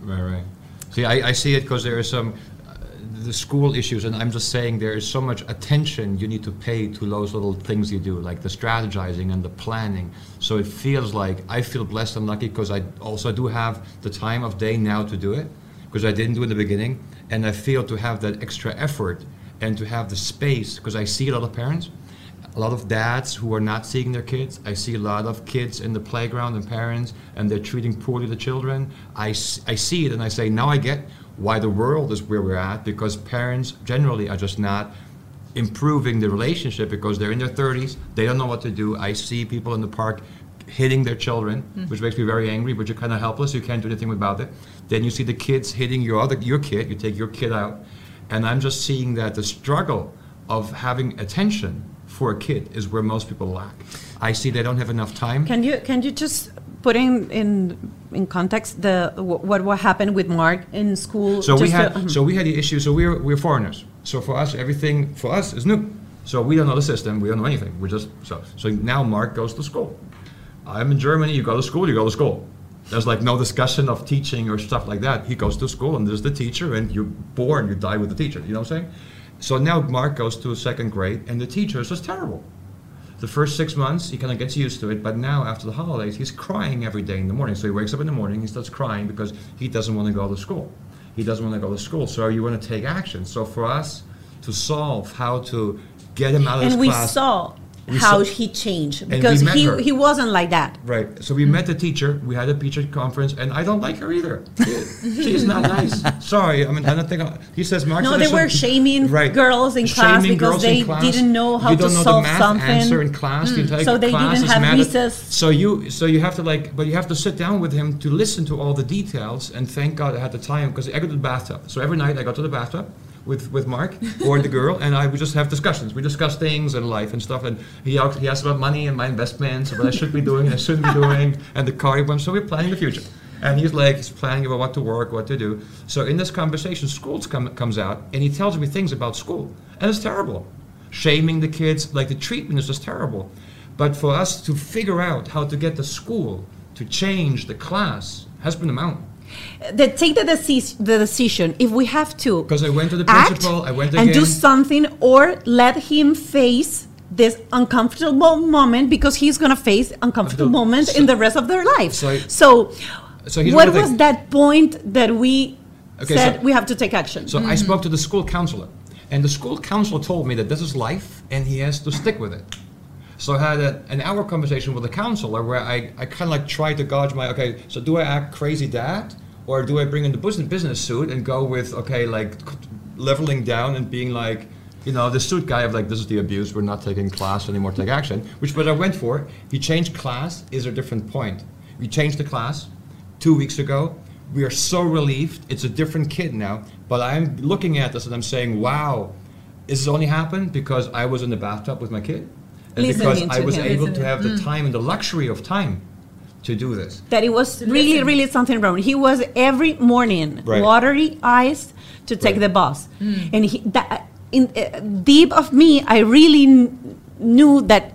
Right, right. See, I, I see it because there are some uh, the school issues, and I'm just saying there is so much attention you need to pay to those little things you do, like the strategizing and the planning. So it feels like I feel blessed and lucky because I also do have the time of day now to do it because I didn't do it in the beginning, and I feel to have that extra effort and to have the space because I see a lot of parents a lot of dads who are not seeing their kids. I see a lot of kids in the playground and parents, and they're treating poorly the children. I see it and I say, now I get why the world is where we're at because parents generally are just not improving the relationship because they're in their 30s, they don't know what to do. I see people in the park hitting their children, mm-hmm. which makes me very angry, but you're kind of helpless. You can't do anything about it. Then you see the kids hitting your other your kid. You take your kid out, and I'm just seeing that the struggle of having attention for a kid is where most people lack. I see they don't have enough time. Can you can you just put in in in context the what what happened with Mark in school? So we had to- mhm. so we had the issue. So we're we're foreigners. So for us, everything for us is new. So we don't know the system. We don't know anything. We're just so so now. Mark goes to school. I'm in Germany. You go to school. You go to school. There's like no discussion of teaching or stuff like that. He goes to school and there's the teacher, and you're born. You die with the teacher. You know what I'm saying? So now Mark goes to second grade, and the teacher is just terrible. The first six months, he kind of gets used to it, but now after the holidays, he's crying every day in the morning. So he wakes up in the morning, he starts crying because he doesn't want to go to school. He doesn't want to go to school. So you want to take action. So for us to solve how to get him out of and his we class. saw We how saw- he changed because he her. he wasn't like that. Right. So we met the teacher. We had a teacher conference, and I don't like her either. She, she is not nice. *laughs* Sorry. I mean, I don't think. I, he says Mark. No, they were shaming right. girls in class because they class. didn't know how you to don't know solve the math something. answer in class. The hmm. So they class didn't have recess. So you, so you have to like, but you have to sit down with him to listen to all the details. And thank God I had the time because I go to the bathtub. So every night I go to the bathtub with, with Mark or the girl, and I would just have discussions. We discuss things and life and stuff. And he asks, he asks about money and my investments, and what I should be doing and I shouldn't be doing, and the car he wants. So we're planning the future. And he's like, he's planning about what to work, what to do. So in this conversation, schools come, comes out, and he tells me things about school, and it's terrible. Shaming the kids, like the treatment is just terrible. But for us to figure out how to get the school to change the class has been a mountain. They take the, the decision if we have to Because I went to the principal, I went and do something or let him face this uncomfortable moment because he's going to face uncomfortable So- moments in the rest of their life. So- So, So what was that point that we Okay, said so- we have to take action? So I spoke to the school counselor, and the school counselor told me that this is life, and he has to stick with it. So I had a, an hour conversation with the counselor where I, I kind of like tried to gauge my okay. So do I act crazy dad, or do I bring in the business business suit and go with okay like leveling down and being like, you know, the suit guy of like this is the abuse. We're not taking class anymore. Take action. Which what I went for. He changed class. Is a different point. We changed the class two weeks ago. We are so relieved. It's a different kid now. But I'm looking at this and I'm saying, wow, this only happened because I was in the bathtub with my kid. And because I was him. able to have the time and the luxury of time to do this. that it was really, listen. really something wrong. He was every morning Right. watery eyes to take Right. the bus, and he, that in uh, deep of me, I really kn- knew that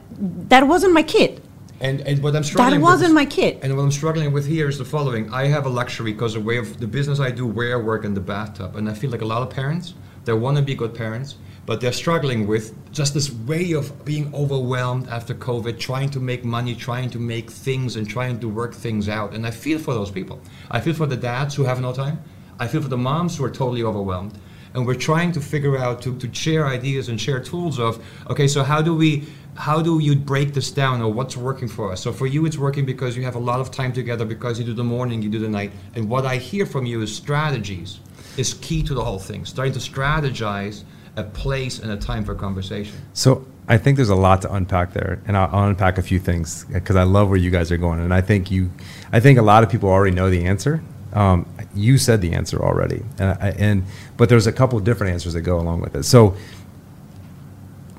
that wasn't my kid. And, and what I'm struggling That with wasn't is- my kid. And what I'm struggling with here is the following. I have a luxury because of way of the business I do, where I work in the bathtub. And I feel like a lot of parents, they want to be good parents, but they're struggling with just this way of being overwhelmed after COVID, trying to make money, trying to make things and trying to work things out. And I feel for those people. I feel for the dads who have no time. I feel for the moms who are totally overwhelmed. And we're trying to figure out to, to share ideas and share tools of, okay, so how do we how do you break this down or what's working for us? So for you it's working because you have a lot of time together because you do the morning, you do the night. And what I hear from you is strategies is key to the whole thing. Starting to strategize a place and a time for conversation. So I think there's a lot to unpack there, and I'll, I'll unpack a few things because I love where you guys are going, and I think you, I think a lot of people already know the answer. Um, you said the answer already, and, and but there's a couple different answers that go along with it. So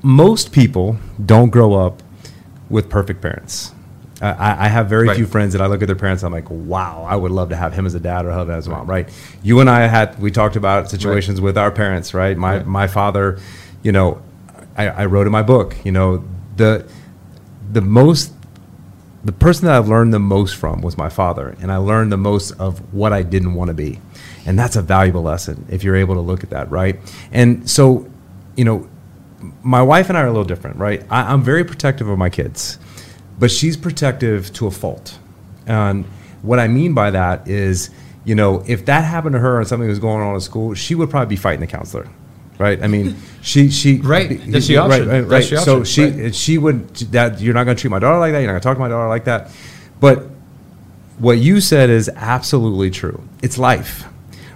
most people don't grow up with perfect parents. I- I, have very Right. few friends that I look at their parents. I'm like, wow, I would love to have him as a dad or her as a mom, right? You and I had we talked about situations with our parents, right? My Right. my father, you know, I, I wrote in my book, you know, the the most the person that I've learned the most from was my father, and I learned the most of what I didn't want to be, and that's a valuable lesson if you're able to look at that, right? And so, you know, my wife and I are a little different, right? I, I'm very protective of my kids, but she's protective to a fault. And what I mean by that is, you know, if that happened to her and something was going on at school, she would probably be fighting the counselor, right? I mean, she she *laughs* Right. That's the right, option. right, That's right. the So she Right. she would that you're not going to treat my daughter like that. You're not going to talk to my daughter like that. But what you said is absolutely true. It's life,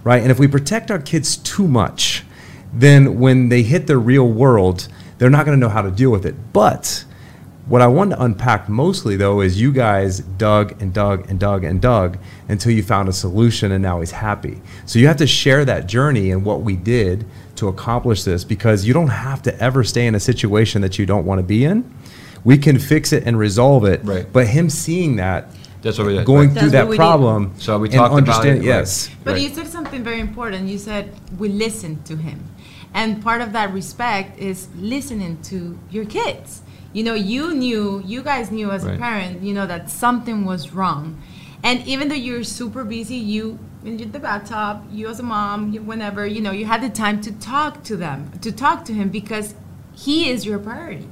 right? And if we protect our kids too much, then when they hit the real world, they're not going to know how to deal with it. But what I wanted to unpack mostly, though, is you guys dug and dug and dug and dug until you found a solution, and now he's happy. So you have to share that journey and what we did to accomplish this because you don't have to ever stay in a situation that you don't want to be in. We can fix it and resolve it. Right. But him seeing that, That's what we did. going right. That's through that what we did. problem, So we and talked about understand- it, right. Yes. But Right. you said something very important. You said we listen to him. And part of that respect is listening to your kids. You know, you knew, you guys knew as a parent, you know, that something was wrong. And even though you're super busy, you in the bathtub, you as a mom, you, whenever, you know, you had the time to talk to them, to talk to him because he is your priority.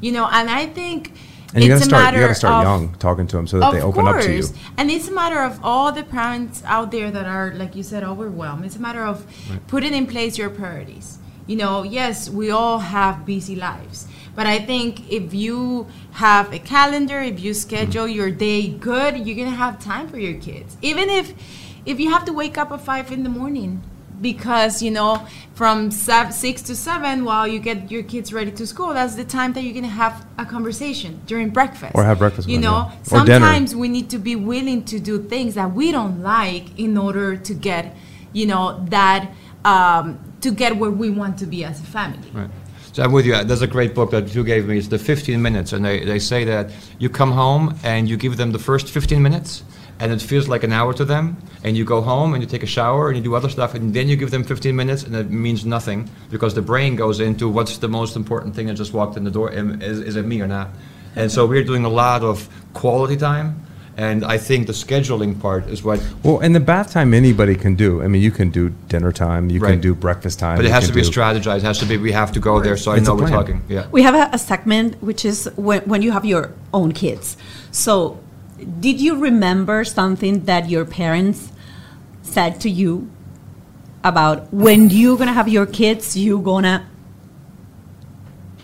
You know, and I think And you got it's to a start. You got to start of young, talking to them, so that they open up to you. And it's a matter of all the parents out there that are, like you said, overwhelmed. It's a matter of putting in place your priorities. You know, yes, we all have busy lives. But I think if you have a calendar, if you schedule your day good, you're gonna have time for your kids. Even if if you have to wake up at five in the morning because you know from sev- six to seven while you get your kids ready to school that's the time that you're going to have a conversation during breakfast Or have breakfast you with them, know dinner. sometimes we need to be willing to do things that we don't like in order to get you know that um, to get where we want to be as a family Right. So I'm with you. There's a great book that you gave me. It's the 15 minutes, and they, they say that you come home and you give them the first 15 minutes, and it feels like an hour to them. And you go home and you take a shower and you do other stuff, and then you give them 15 minutes, and it means nothing because the brain goes into what's the most important thing that just walked in the door. Is, is it me or not? And so we're doing a lot of quality time, and I think the scheduling part is what. Well, in the bath time, anybody can do. I mean, you can do dinner time, you can do breakfast time. But it has to be do- strategized. It has to be. We have to go there, so I It's a know we're talking. Yeah. We have a, a segment which is when, when you have your own kids. So, did you remember something that your parents said to you about when you're gonna have your kids? you're gonna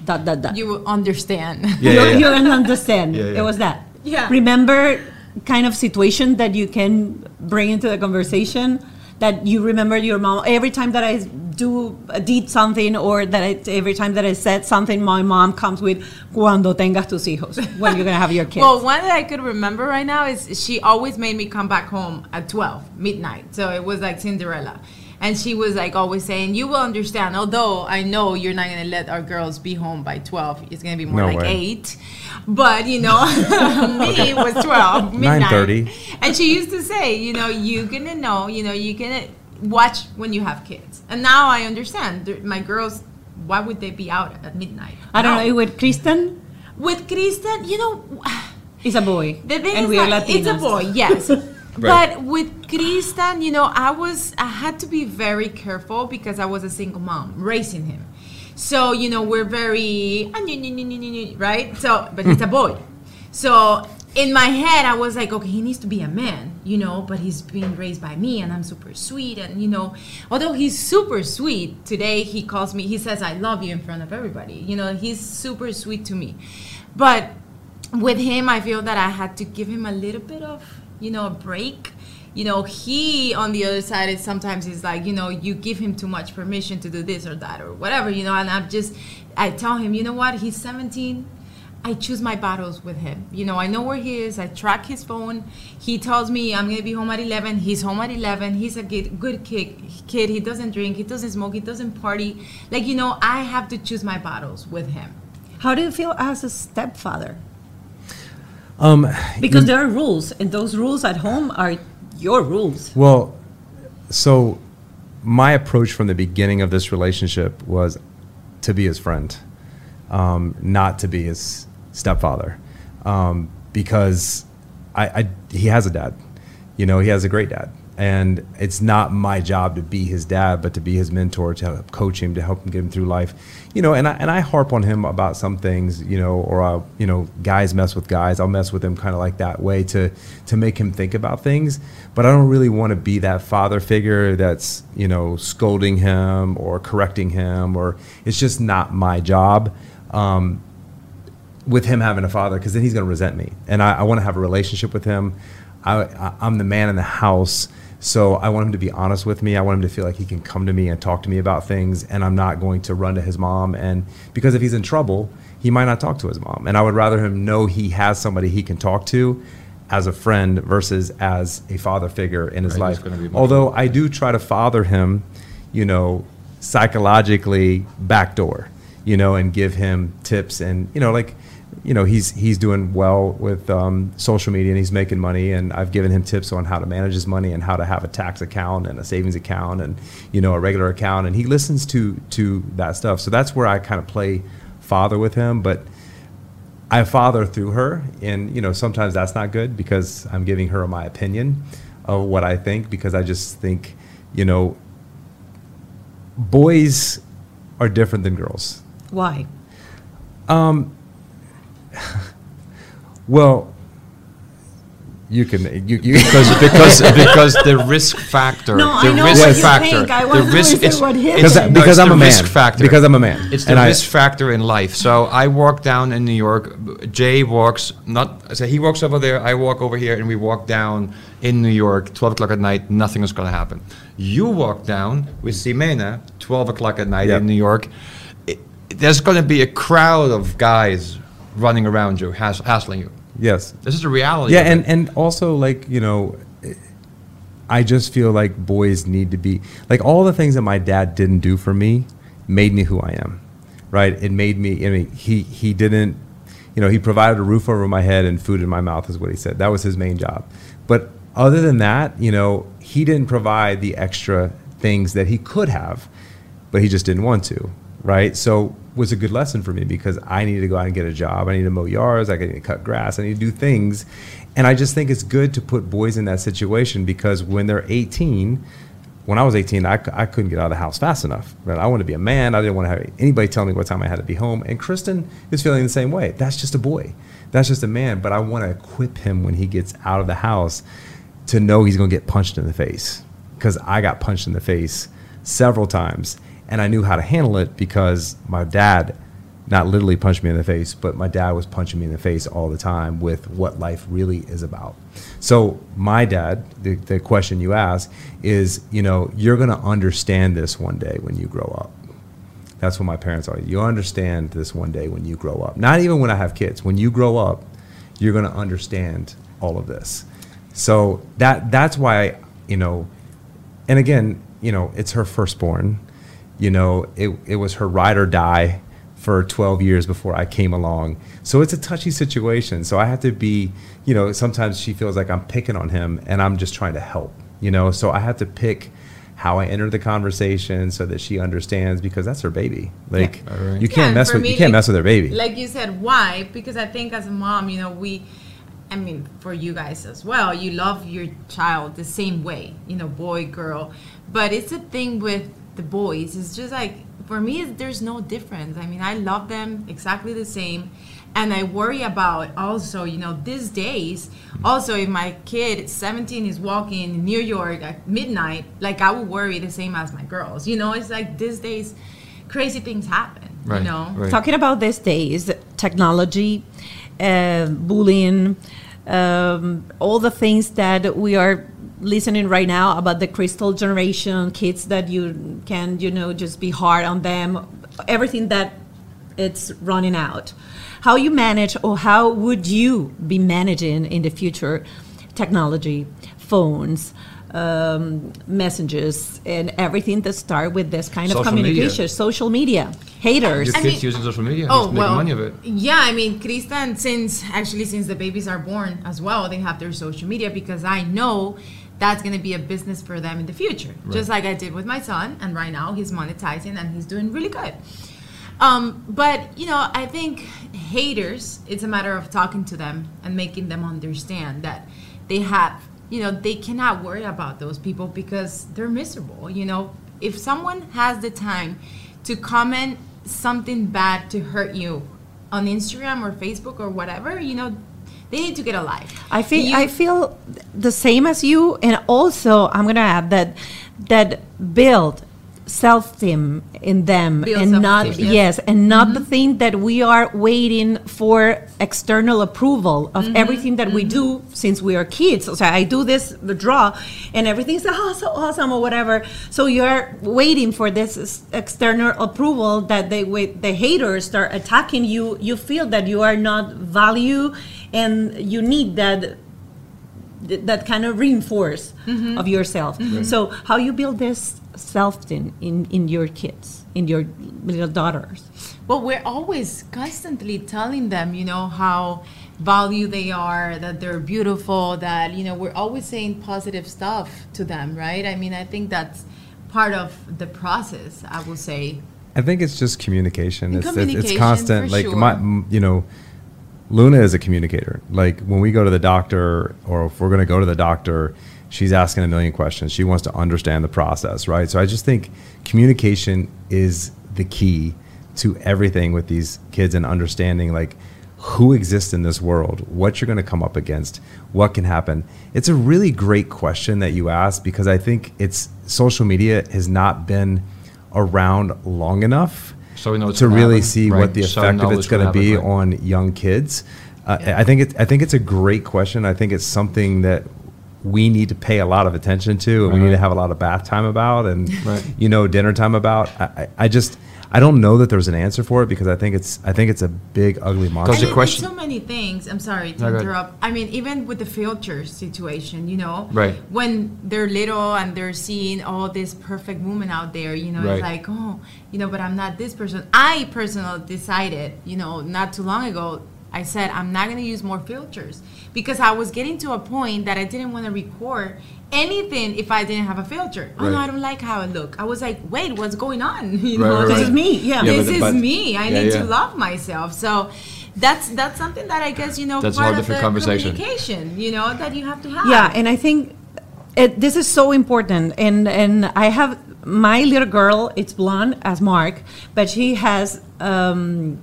dot dot dot. you will understand Yeah, you, yeah, yeah. you can understand. Yeah, yeah. It was that. Yeah. Remember, kind of situation that you can bring into the conversation that you remember your mom every time that I do did something or that I, every time that I said something, my mom comes with "cuando tengas tus hijos" when you're gonna have your *laughs* kids. Well, one that I could remember right now is she always made me come back home at 12 midnight. So it was like Cinderella. And she was like always saying, "You will understand." Although I know you're not gonna let our girls be home by twelve, it's gonna be more No like way. eight. But you know, *laughs* me it was twelve midnight. 9:30. And she used to say, you know, you're gonna know, you know, you're gonna watch when you have kids. And now I understand. My girls, why would they be out at midnight? I don't No. know. With Christian, With Christian, you know, *sighs* it's a boy. the thing and is we are that it's a boy, yes. *laughs* But with Christian, you know, I was I had to be very careful because I was a single mom raising him. So you know we're very ah, right. So but he's a boy. So in my head I was like, okay, he needs to be a man, you know. But he's being raised by me, and I'm super sweet, and you know, although he's super sweet, today he calls me. He says I love you in front of everybody. You know, he's super sweet to me, but with him i feel that i had to give him a little bit of you know a break you know he on the other side is sometimes he's like you know you give him too much permission to do this or that or whatever you know and i'm just i tell him you know what he's 17 I choose my battles with him. You know, I know where he is. I track his phone. He tells me I'm gonna be home at 11. He's home at 11. He's a good, good kid. Kid. He doesn't drink. He doesn't smoke. He doesn't party. Like you know, I have to choose my battles with him. How do you feel as a stepfather? Um, Because there are rules, and those rules at home are your rules. Well, so my approach from the beginning of this relationship was to be his friend, um, not to be his stepfather, um, because I, I he has a dad, you know, he has a great dad, and it's not my job to be his dad, but to be his mentor, to help coach him, to help him get him through life, you know. And I and I harp on him about some things, you know, or I, you know, guys mess with guys. I'll mess with him kind of like that way to to make him think about things. But I don't really want to be that father figure that's you know scolding him or correcting him, or it's just not my job. Um, with him having a father because then he's going to resent me and i, I want to have a relationship with him I, I, i'm the man in the house so i want him to be honest with me. I want him to feel like he can come to me and talk to me about things and i'm not going to run to his mom. And because if he's in trouble he might not talk to his mom. And i would rather him know he has somebody he can talk to as a friend versus as a father figure in his Right, life. gonna be much although i do try to father him you know psychologically backdoor you know and give him tips and you know like you know he's he's doing well with um, social media and he's making money and I've given him tips on how to manage his money and how to have a tax account and a savings account and you know a regular account. And he listens to to that stuff. So that's where I kind of play father with him. But I father through her and you know sometimes that's not good because I'm giving her my opinion of what I think because I just think you know boys are different than girls. Why? *laughs* well you can you, you because because because the risk factor, No, I the know risk what you factor, think. I the want to risk listen it's, what he it's- Because- thinks. no, because it's I'm the a man. risk factor. Because I'm a man. It's the And I- risk factor in life. So I walk down in New York. Jay walks not. So he walks over there. I walk over here, and we walk down in New York. Twelve o'clock at night. Nothing is going to happen. You walk down with Ximena. Twelve o'clock at night Yep. in New York. It, there's going to be a crowd of guys running around you, hass- hassling you. yes. This is the reality. yeah and and also like you know i just feel like boys need to be like all the things that my dad didn't do for me made me who i am right? It made me i mean he he didn't you know he provided a roof over my head and food in my mouth is what he said. That was his main job. But other than that you know he didn't provide the extra things that he could have but he just didn't want to right? So was a good lesson for me because i needed to go out and get a job. I need to mow yards. I need to cut grass. I need to do things. And i just think it's good to put boys in that situation because when they're 18 when i was 18 I, I couldn't get out of the house fast enough. Right? I wanted to be a man. I didn't want to have anybody tell me what time i had to be home. And christian is feeling the same way. That's just a boy. That's just a man. But i want to equip him when he gets out of the house to know he's going to get punched in the face. Because I got punched in the face several times and I knew how to handle it because my dad not literally punched me in the face, but my dad was punching me in the face all the time with what life really is about. So my dad, the, the question you ask is, you know, you're going to understand this one day when you grow up. That's what my parents are. You'll understand this one day when you grow up. Not even when I have kids. When you grow up, you're going to understand all of this. So that that's why you know, and again, you know, it's her firstborn. You know, it, it was her ride or die for 12 years before I came along. So it's a touchy situation. So I have to be, you know, sometimes she feels like I'm picking on him and I'm just trying to help, you know. So I have to pick how I enter the conversation so that she understands because that's her baby. Like Alright. you can't and mess with me, you can't like- mess with her baby. Like you said, why? Because I think as a mom, you know, we, I mean, for you guys as well, you love your child the same way, you know, boy, girl. But it's a thing with the boys. It's just like, for me, there's no difference. I mean, I love them exactly the same. And I worry about also, you know, these days, also if my kid 17 is walking in New York at midnight, like I would worry the same as my girls. You know, it's like these days, crazy things happen, Right, you know? right. Talking about these days, technology, uh, bullying, um, all the things that we are listening right now about the crystal generation, kids that you can, you know, just be hard on them, everything that it's running out. How you manage, or how would you be managing in the future, technology, phones, um, messages, and everything that start with this kind of Social media. communication, social media, haters. Your I kids mean- using social media. Oh He's making well, money of it. yeah. I mean, Christian, since actually since the babies are born as well, they have their social media because I know that's going to be a business for them in the future. Just like I did with my son, and right now he's monetizing and he's doing really good. Um, but you know, I think haters. It's a matter of talking to them and making them understand that they have, you know, they cannot worry about those people because they're miserable. You know, if someone has the time to comment something bad to hurt you on Instagram or Facebook or whatever, you know, they need to get a life. I feel You- I feel the same as you, and also I'm gonna add that that build self-esteem in them Build and not yes. yes and not the mm-hmm. thing that we are waiting for external approval of mm-hmm. everything that we mm-hmm. do since we are kids. So i do this the draw and everything's oh so awesome or whatever. So you're waiting for this external approval that they wait the haters start attacking you. You feel that you are not value and you need that that kind of reinforce mm-hmm. of yourself. Mm-hmm. So how you build this self in, in in your kids, in your little daughters. Well, we're always constantly telling them, you know, how value they are, that they're beautiful, that, you know, we're always saying positive stuff to them, right? I mean, I think that's part of the process, I will say. I think it's just communication. It's, it's, communication, it's constant. for like sure. my, you know, Luna is a communicator. Like when we go to the doctor, or if we're going to go to the doctor, she's asking a million questions. She wants to understand the process, right? So I just think communication is the key to everything with these kids and understanding like who exists in this world, what you're going to come up against, what can happen. It's a really great question that you ask because I think it's social media has not been around long enough So we know to really happen, see right. what the effect know of it's it's gonna be happen, right. on young kids. Uh, Yeah. I think it's I think it's a great question. I think it's something that we need to pay a lot of attention to, and we need to have a lot of bath time about, and Right. you know, dinner time about. I I just I don't know that there's an answer for it because I think it's I think it's a big ugly monster. Because the question- so many things. I'm sorry to No, interrupt. I mean, even with the filter situation, you know, Right. when they're little and they're seeing all this perfect woman out there, you know, Right. it's like, oh, you know, but I'm not this person. I personally decided, you know, not too long ago, I said I'm not going to use more filters because I was getting to a point that I didn't want to record anything if I didn't have a filter. Oh no, I don't like how it look. I was like, wait, what's going on? *laughs* You Right, know, right, This right. is me. Yeah. Yeah, this but- is but- me. I yeah, need yeah. to love myself. So that's that's something that I guess you know That's a part whole of the different conversation. communication. You know that you have to have. Yeah, and I think it, this is so important. And and I have my little girl. It's blonde as Mark, but she has um,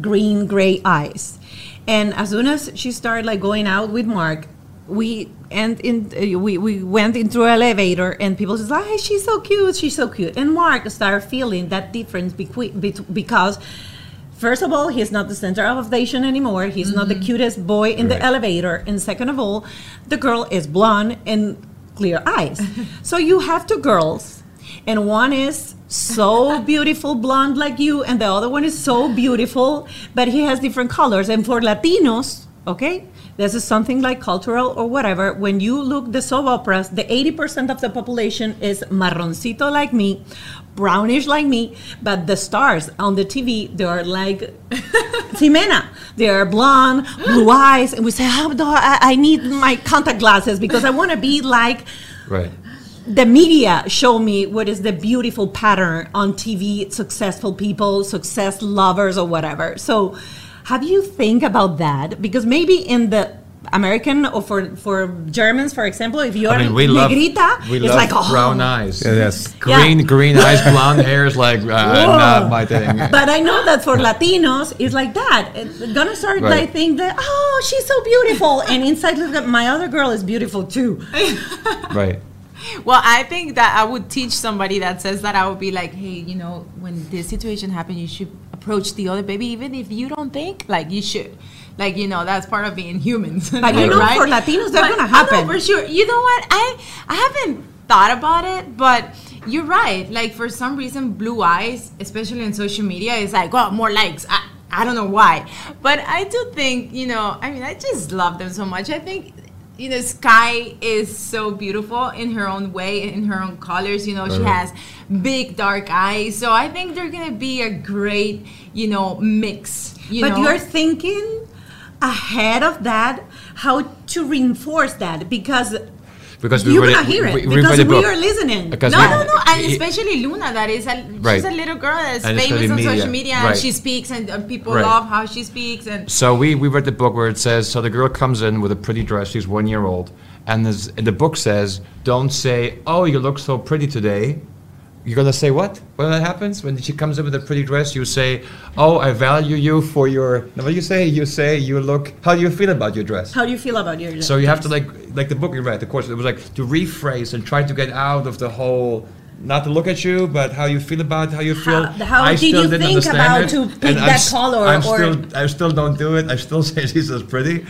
green gray eyes. And as soon as she started like going out with Mark, we and in uh, we, we went into an elevator and people just like, hey, she's so cute, she's so cute. And Mark started feeling that difference between because First of all, he's not the center of attention anymore. He's not the cutest boy in the elevator. And second of all, the girl is blonde and clear eyes. *laughs* so you have two girls, and one is so beautiful blonde like you, and the other one is so beautiful, but he has different colors. And for Latinos, Okay, this is something like cultural or whatever. When you look the soap operas, the 80% of the population is marroncito like me, brownish like me, but the stars on the TV, they are like *laughs* Ximena. They are blonde, blue eyes, and we say, oh, I, I need my contact glasses because I want to be like Right. The media show me what is the beautiful pattern on TV, successful people, success lovers, or whatever. So, have you think about that? Because maybe in the American or for for Germans, for example, if you're I mean, we love negrita, we it's love like oh. brown eyes. Yeah, yes. Green Yeah. green eyes, blonde hair is like uh, not my thing. But I know that for Latinos, it's like that. It's gonna start Right. like think that oh, she's so beautiful, and inside look at my other girl is beautiful too. Right. Well, I think that I would teach somebody that says that I would be like, hey, you know, when this situation happened, you should approach the other baby, even if you don't think, like you should. Like you know, that's part of being humans. *laughs* But you know, for Latinos, that's oh, no, happen. for sure. You know what? I I haven't thought about it, but you're right. Like for some reason, blue eyes, especially on social media, is like, oh, more likes. I, I don't know why, but I do think you know. I mean, I just love them so much. I think. You know, Sky is so beautiful in her own way, in her own colors. You know, she has big dark eyes, so I think they're gonna be a great, you know, mix. You but know? you're thinking ahead of that how to reinforce that because Because we you're read hear it we- we because we are listening. Because no, no, no, and He- especially Luna, that is a Right. she's a little girl that's And famous on media, social media, and she speaks, and uh, people Right. love how she speaks, and So we, we read the book where it says, so the girl comes in with a pretty dress, she's one year old, and and the book says, don't say, oh, you look so pretty today. You're gonna say what? When that happens, when she comes in with a pretty dress, you say, oh, I value you for your, no, what do you say? You say you look, how do you feel about your dress? how do you feel about your dress? So you have to like, like the book you read, of course, it was like to rephrase and try to get out of the whole, not to look at you, but how you feel about how you feel. How- how I did you think about it, to and pick I'm that s- color I'm or- still, I still don't do it. I still *laughs* say she's as pretty,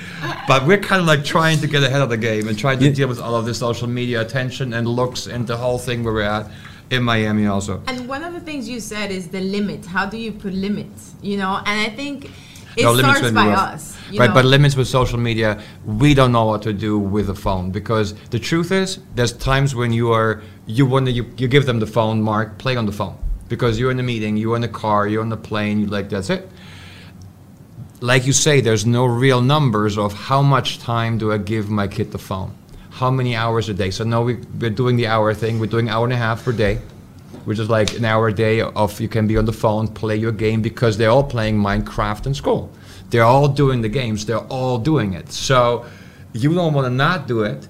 but we're kind of like trying to get ahead of the game and trying to Yeah. deal with all of this social media attention and looks and the whole thing where we're at in Miami also. and one of the things you said is the limit. How do you put limits? You know, and I think it No, starts by rough. us. right, know. but limits with social media, we don't know what to do with the phone because the truth is, there's times when you are you want to you, you give them the phone, Mark, play on the phone because you're in a meeting, you're in the car, you're on the plane, you like that's it. Like you say, there's no real numbers of how much time do I give my kid the phone, how many hours a day. So no, we, we're doing the hour thing. We're doing hour and a half per day which is like an hour a day of you can be on the phone, play your game because they're all playing Minecraft in school. They're all doing the games. They're all doing it. So you don't want to not do it.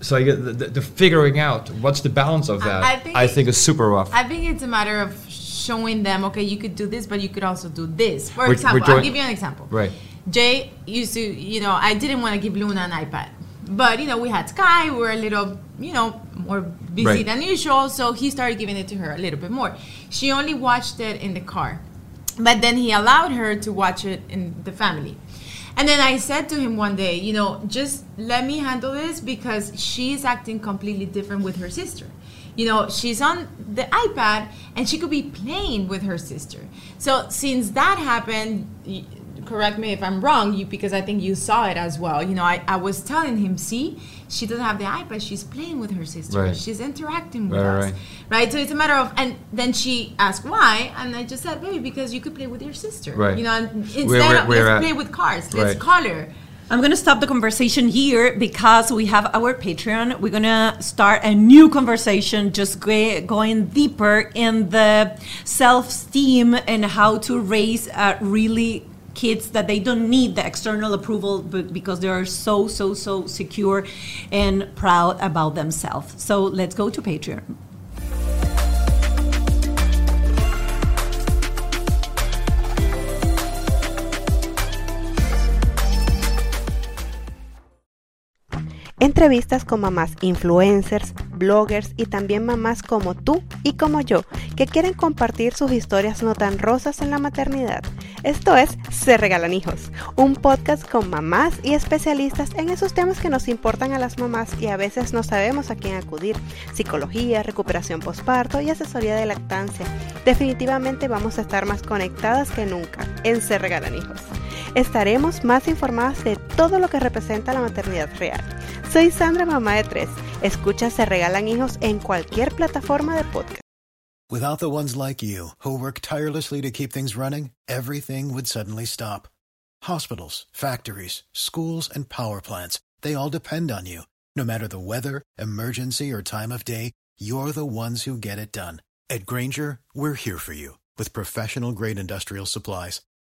So you, the, the, figuring out what's the balance of that, I I think think, it- is super rough. I think it's a matter of showing them, okay, you could do this, but you could also do this. For We're- we're example, I'll give you an example. Right. Jay used to, you know, I didn't want to give Luna an iPad. But, you know, we had Sky, we were a little, you know, more busy Right. than usual, so he started giving it to her a little bit more. She only watched it in the car. But then he allowed her to watch it in the family. And then I said to him one day, you know, just let me handle this because she's acting completely different with her sister. You know, she's on the iPad and she could be playing with her sister. So since that happened, correct me if I'm wrong, you because I think you saw it as well. You know, I, I was telling him, see, she doesn't have the iPad, she's playing with her sister. Right. She's interacting with Right, us. right. Right? So it's a matter of and then she asked why, and I just said, baby, because you could play with your sister. Right. You know, and instead Where- of where let's at- play with cars, let's Right. color. I'm going to stop the conversation here because we have our Patreon. We're going to start a new conversation, just go- going deeper in the self esteem and how to raise a really kids that they don't need the external approval because they are so, so, so secure and proud about themselves. So let's go to Patreon. Entrevistas con mamás influencers, bloggers y también mamás como tú y como yo, que quieren compartir sus historias no tan rosas en la maternidad. Esto es Se Regalan Hijos, un podcast con mamás y especialistas en esos temas que nos importan a las mamás y a veces no sabemos a quién acudir. Psicología, recuperación postparto y asesoría de lactancia. Definitivamente vamos a estar más conectadas que nunca en Se Regalan Hijos. Estaremos más informadas de todo lo que representa la maternidad real. Soy Sandra, mamá de tres. Escucha Se Regalan Hijos en cualquier plataforma de podcast. Without the ones like you, who work tirelessly to keep things running, everything would suddenly stop. Hospitals, factories, schools, and power plants, they all depend on you. No matter the weather, emergency, or time of day, you're the ones who get it done. At Grainger, we're here for you with professional grade industrial supplies.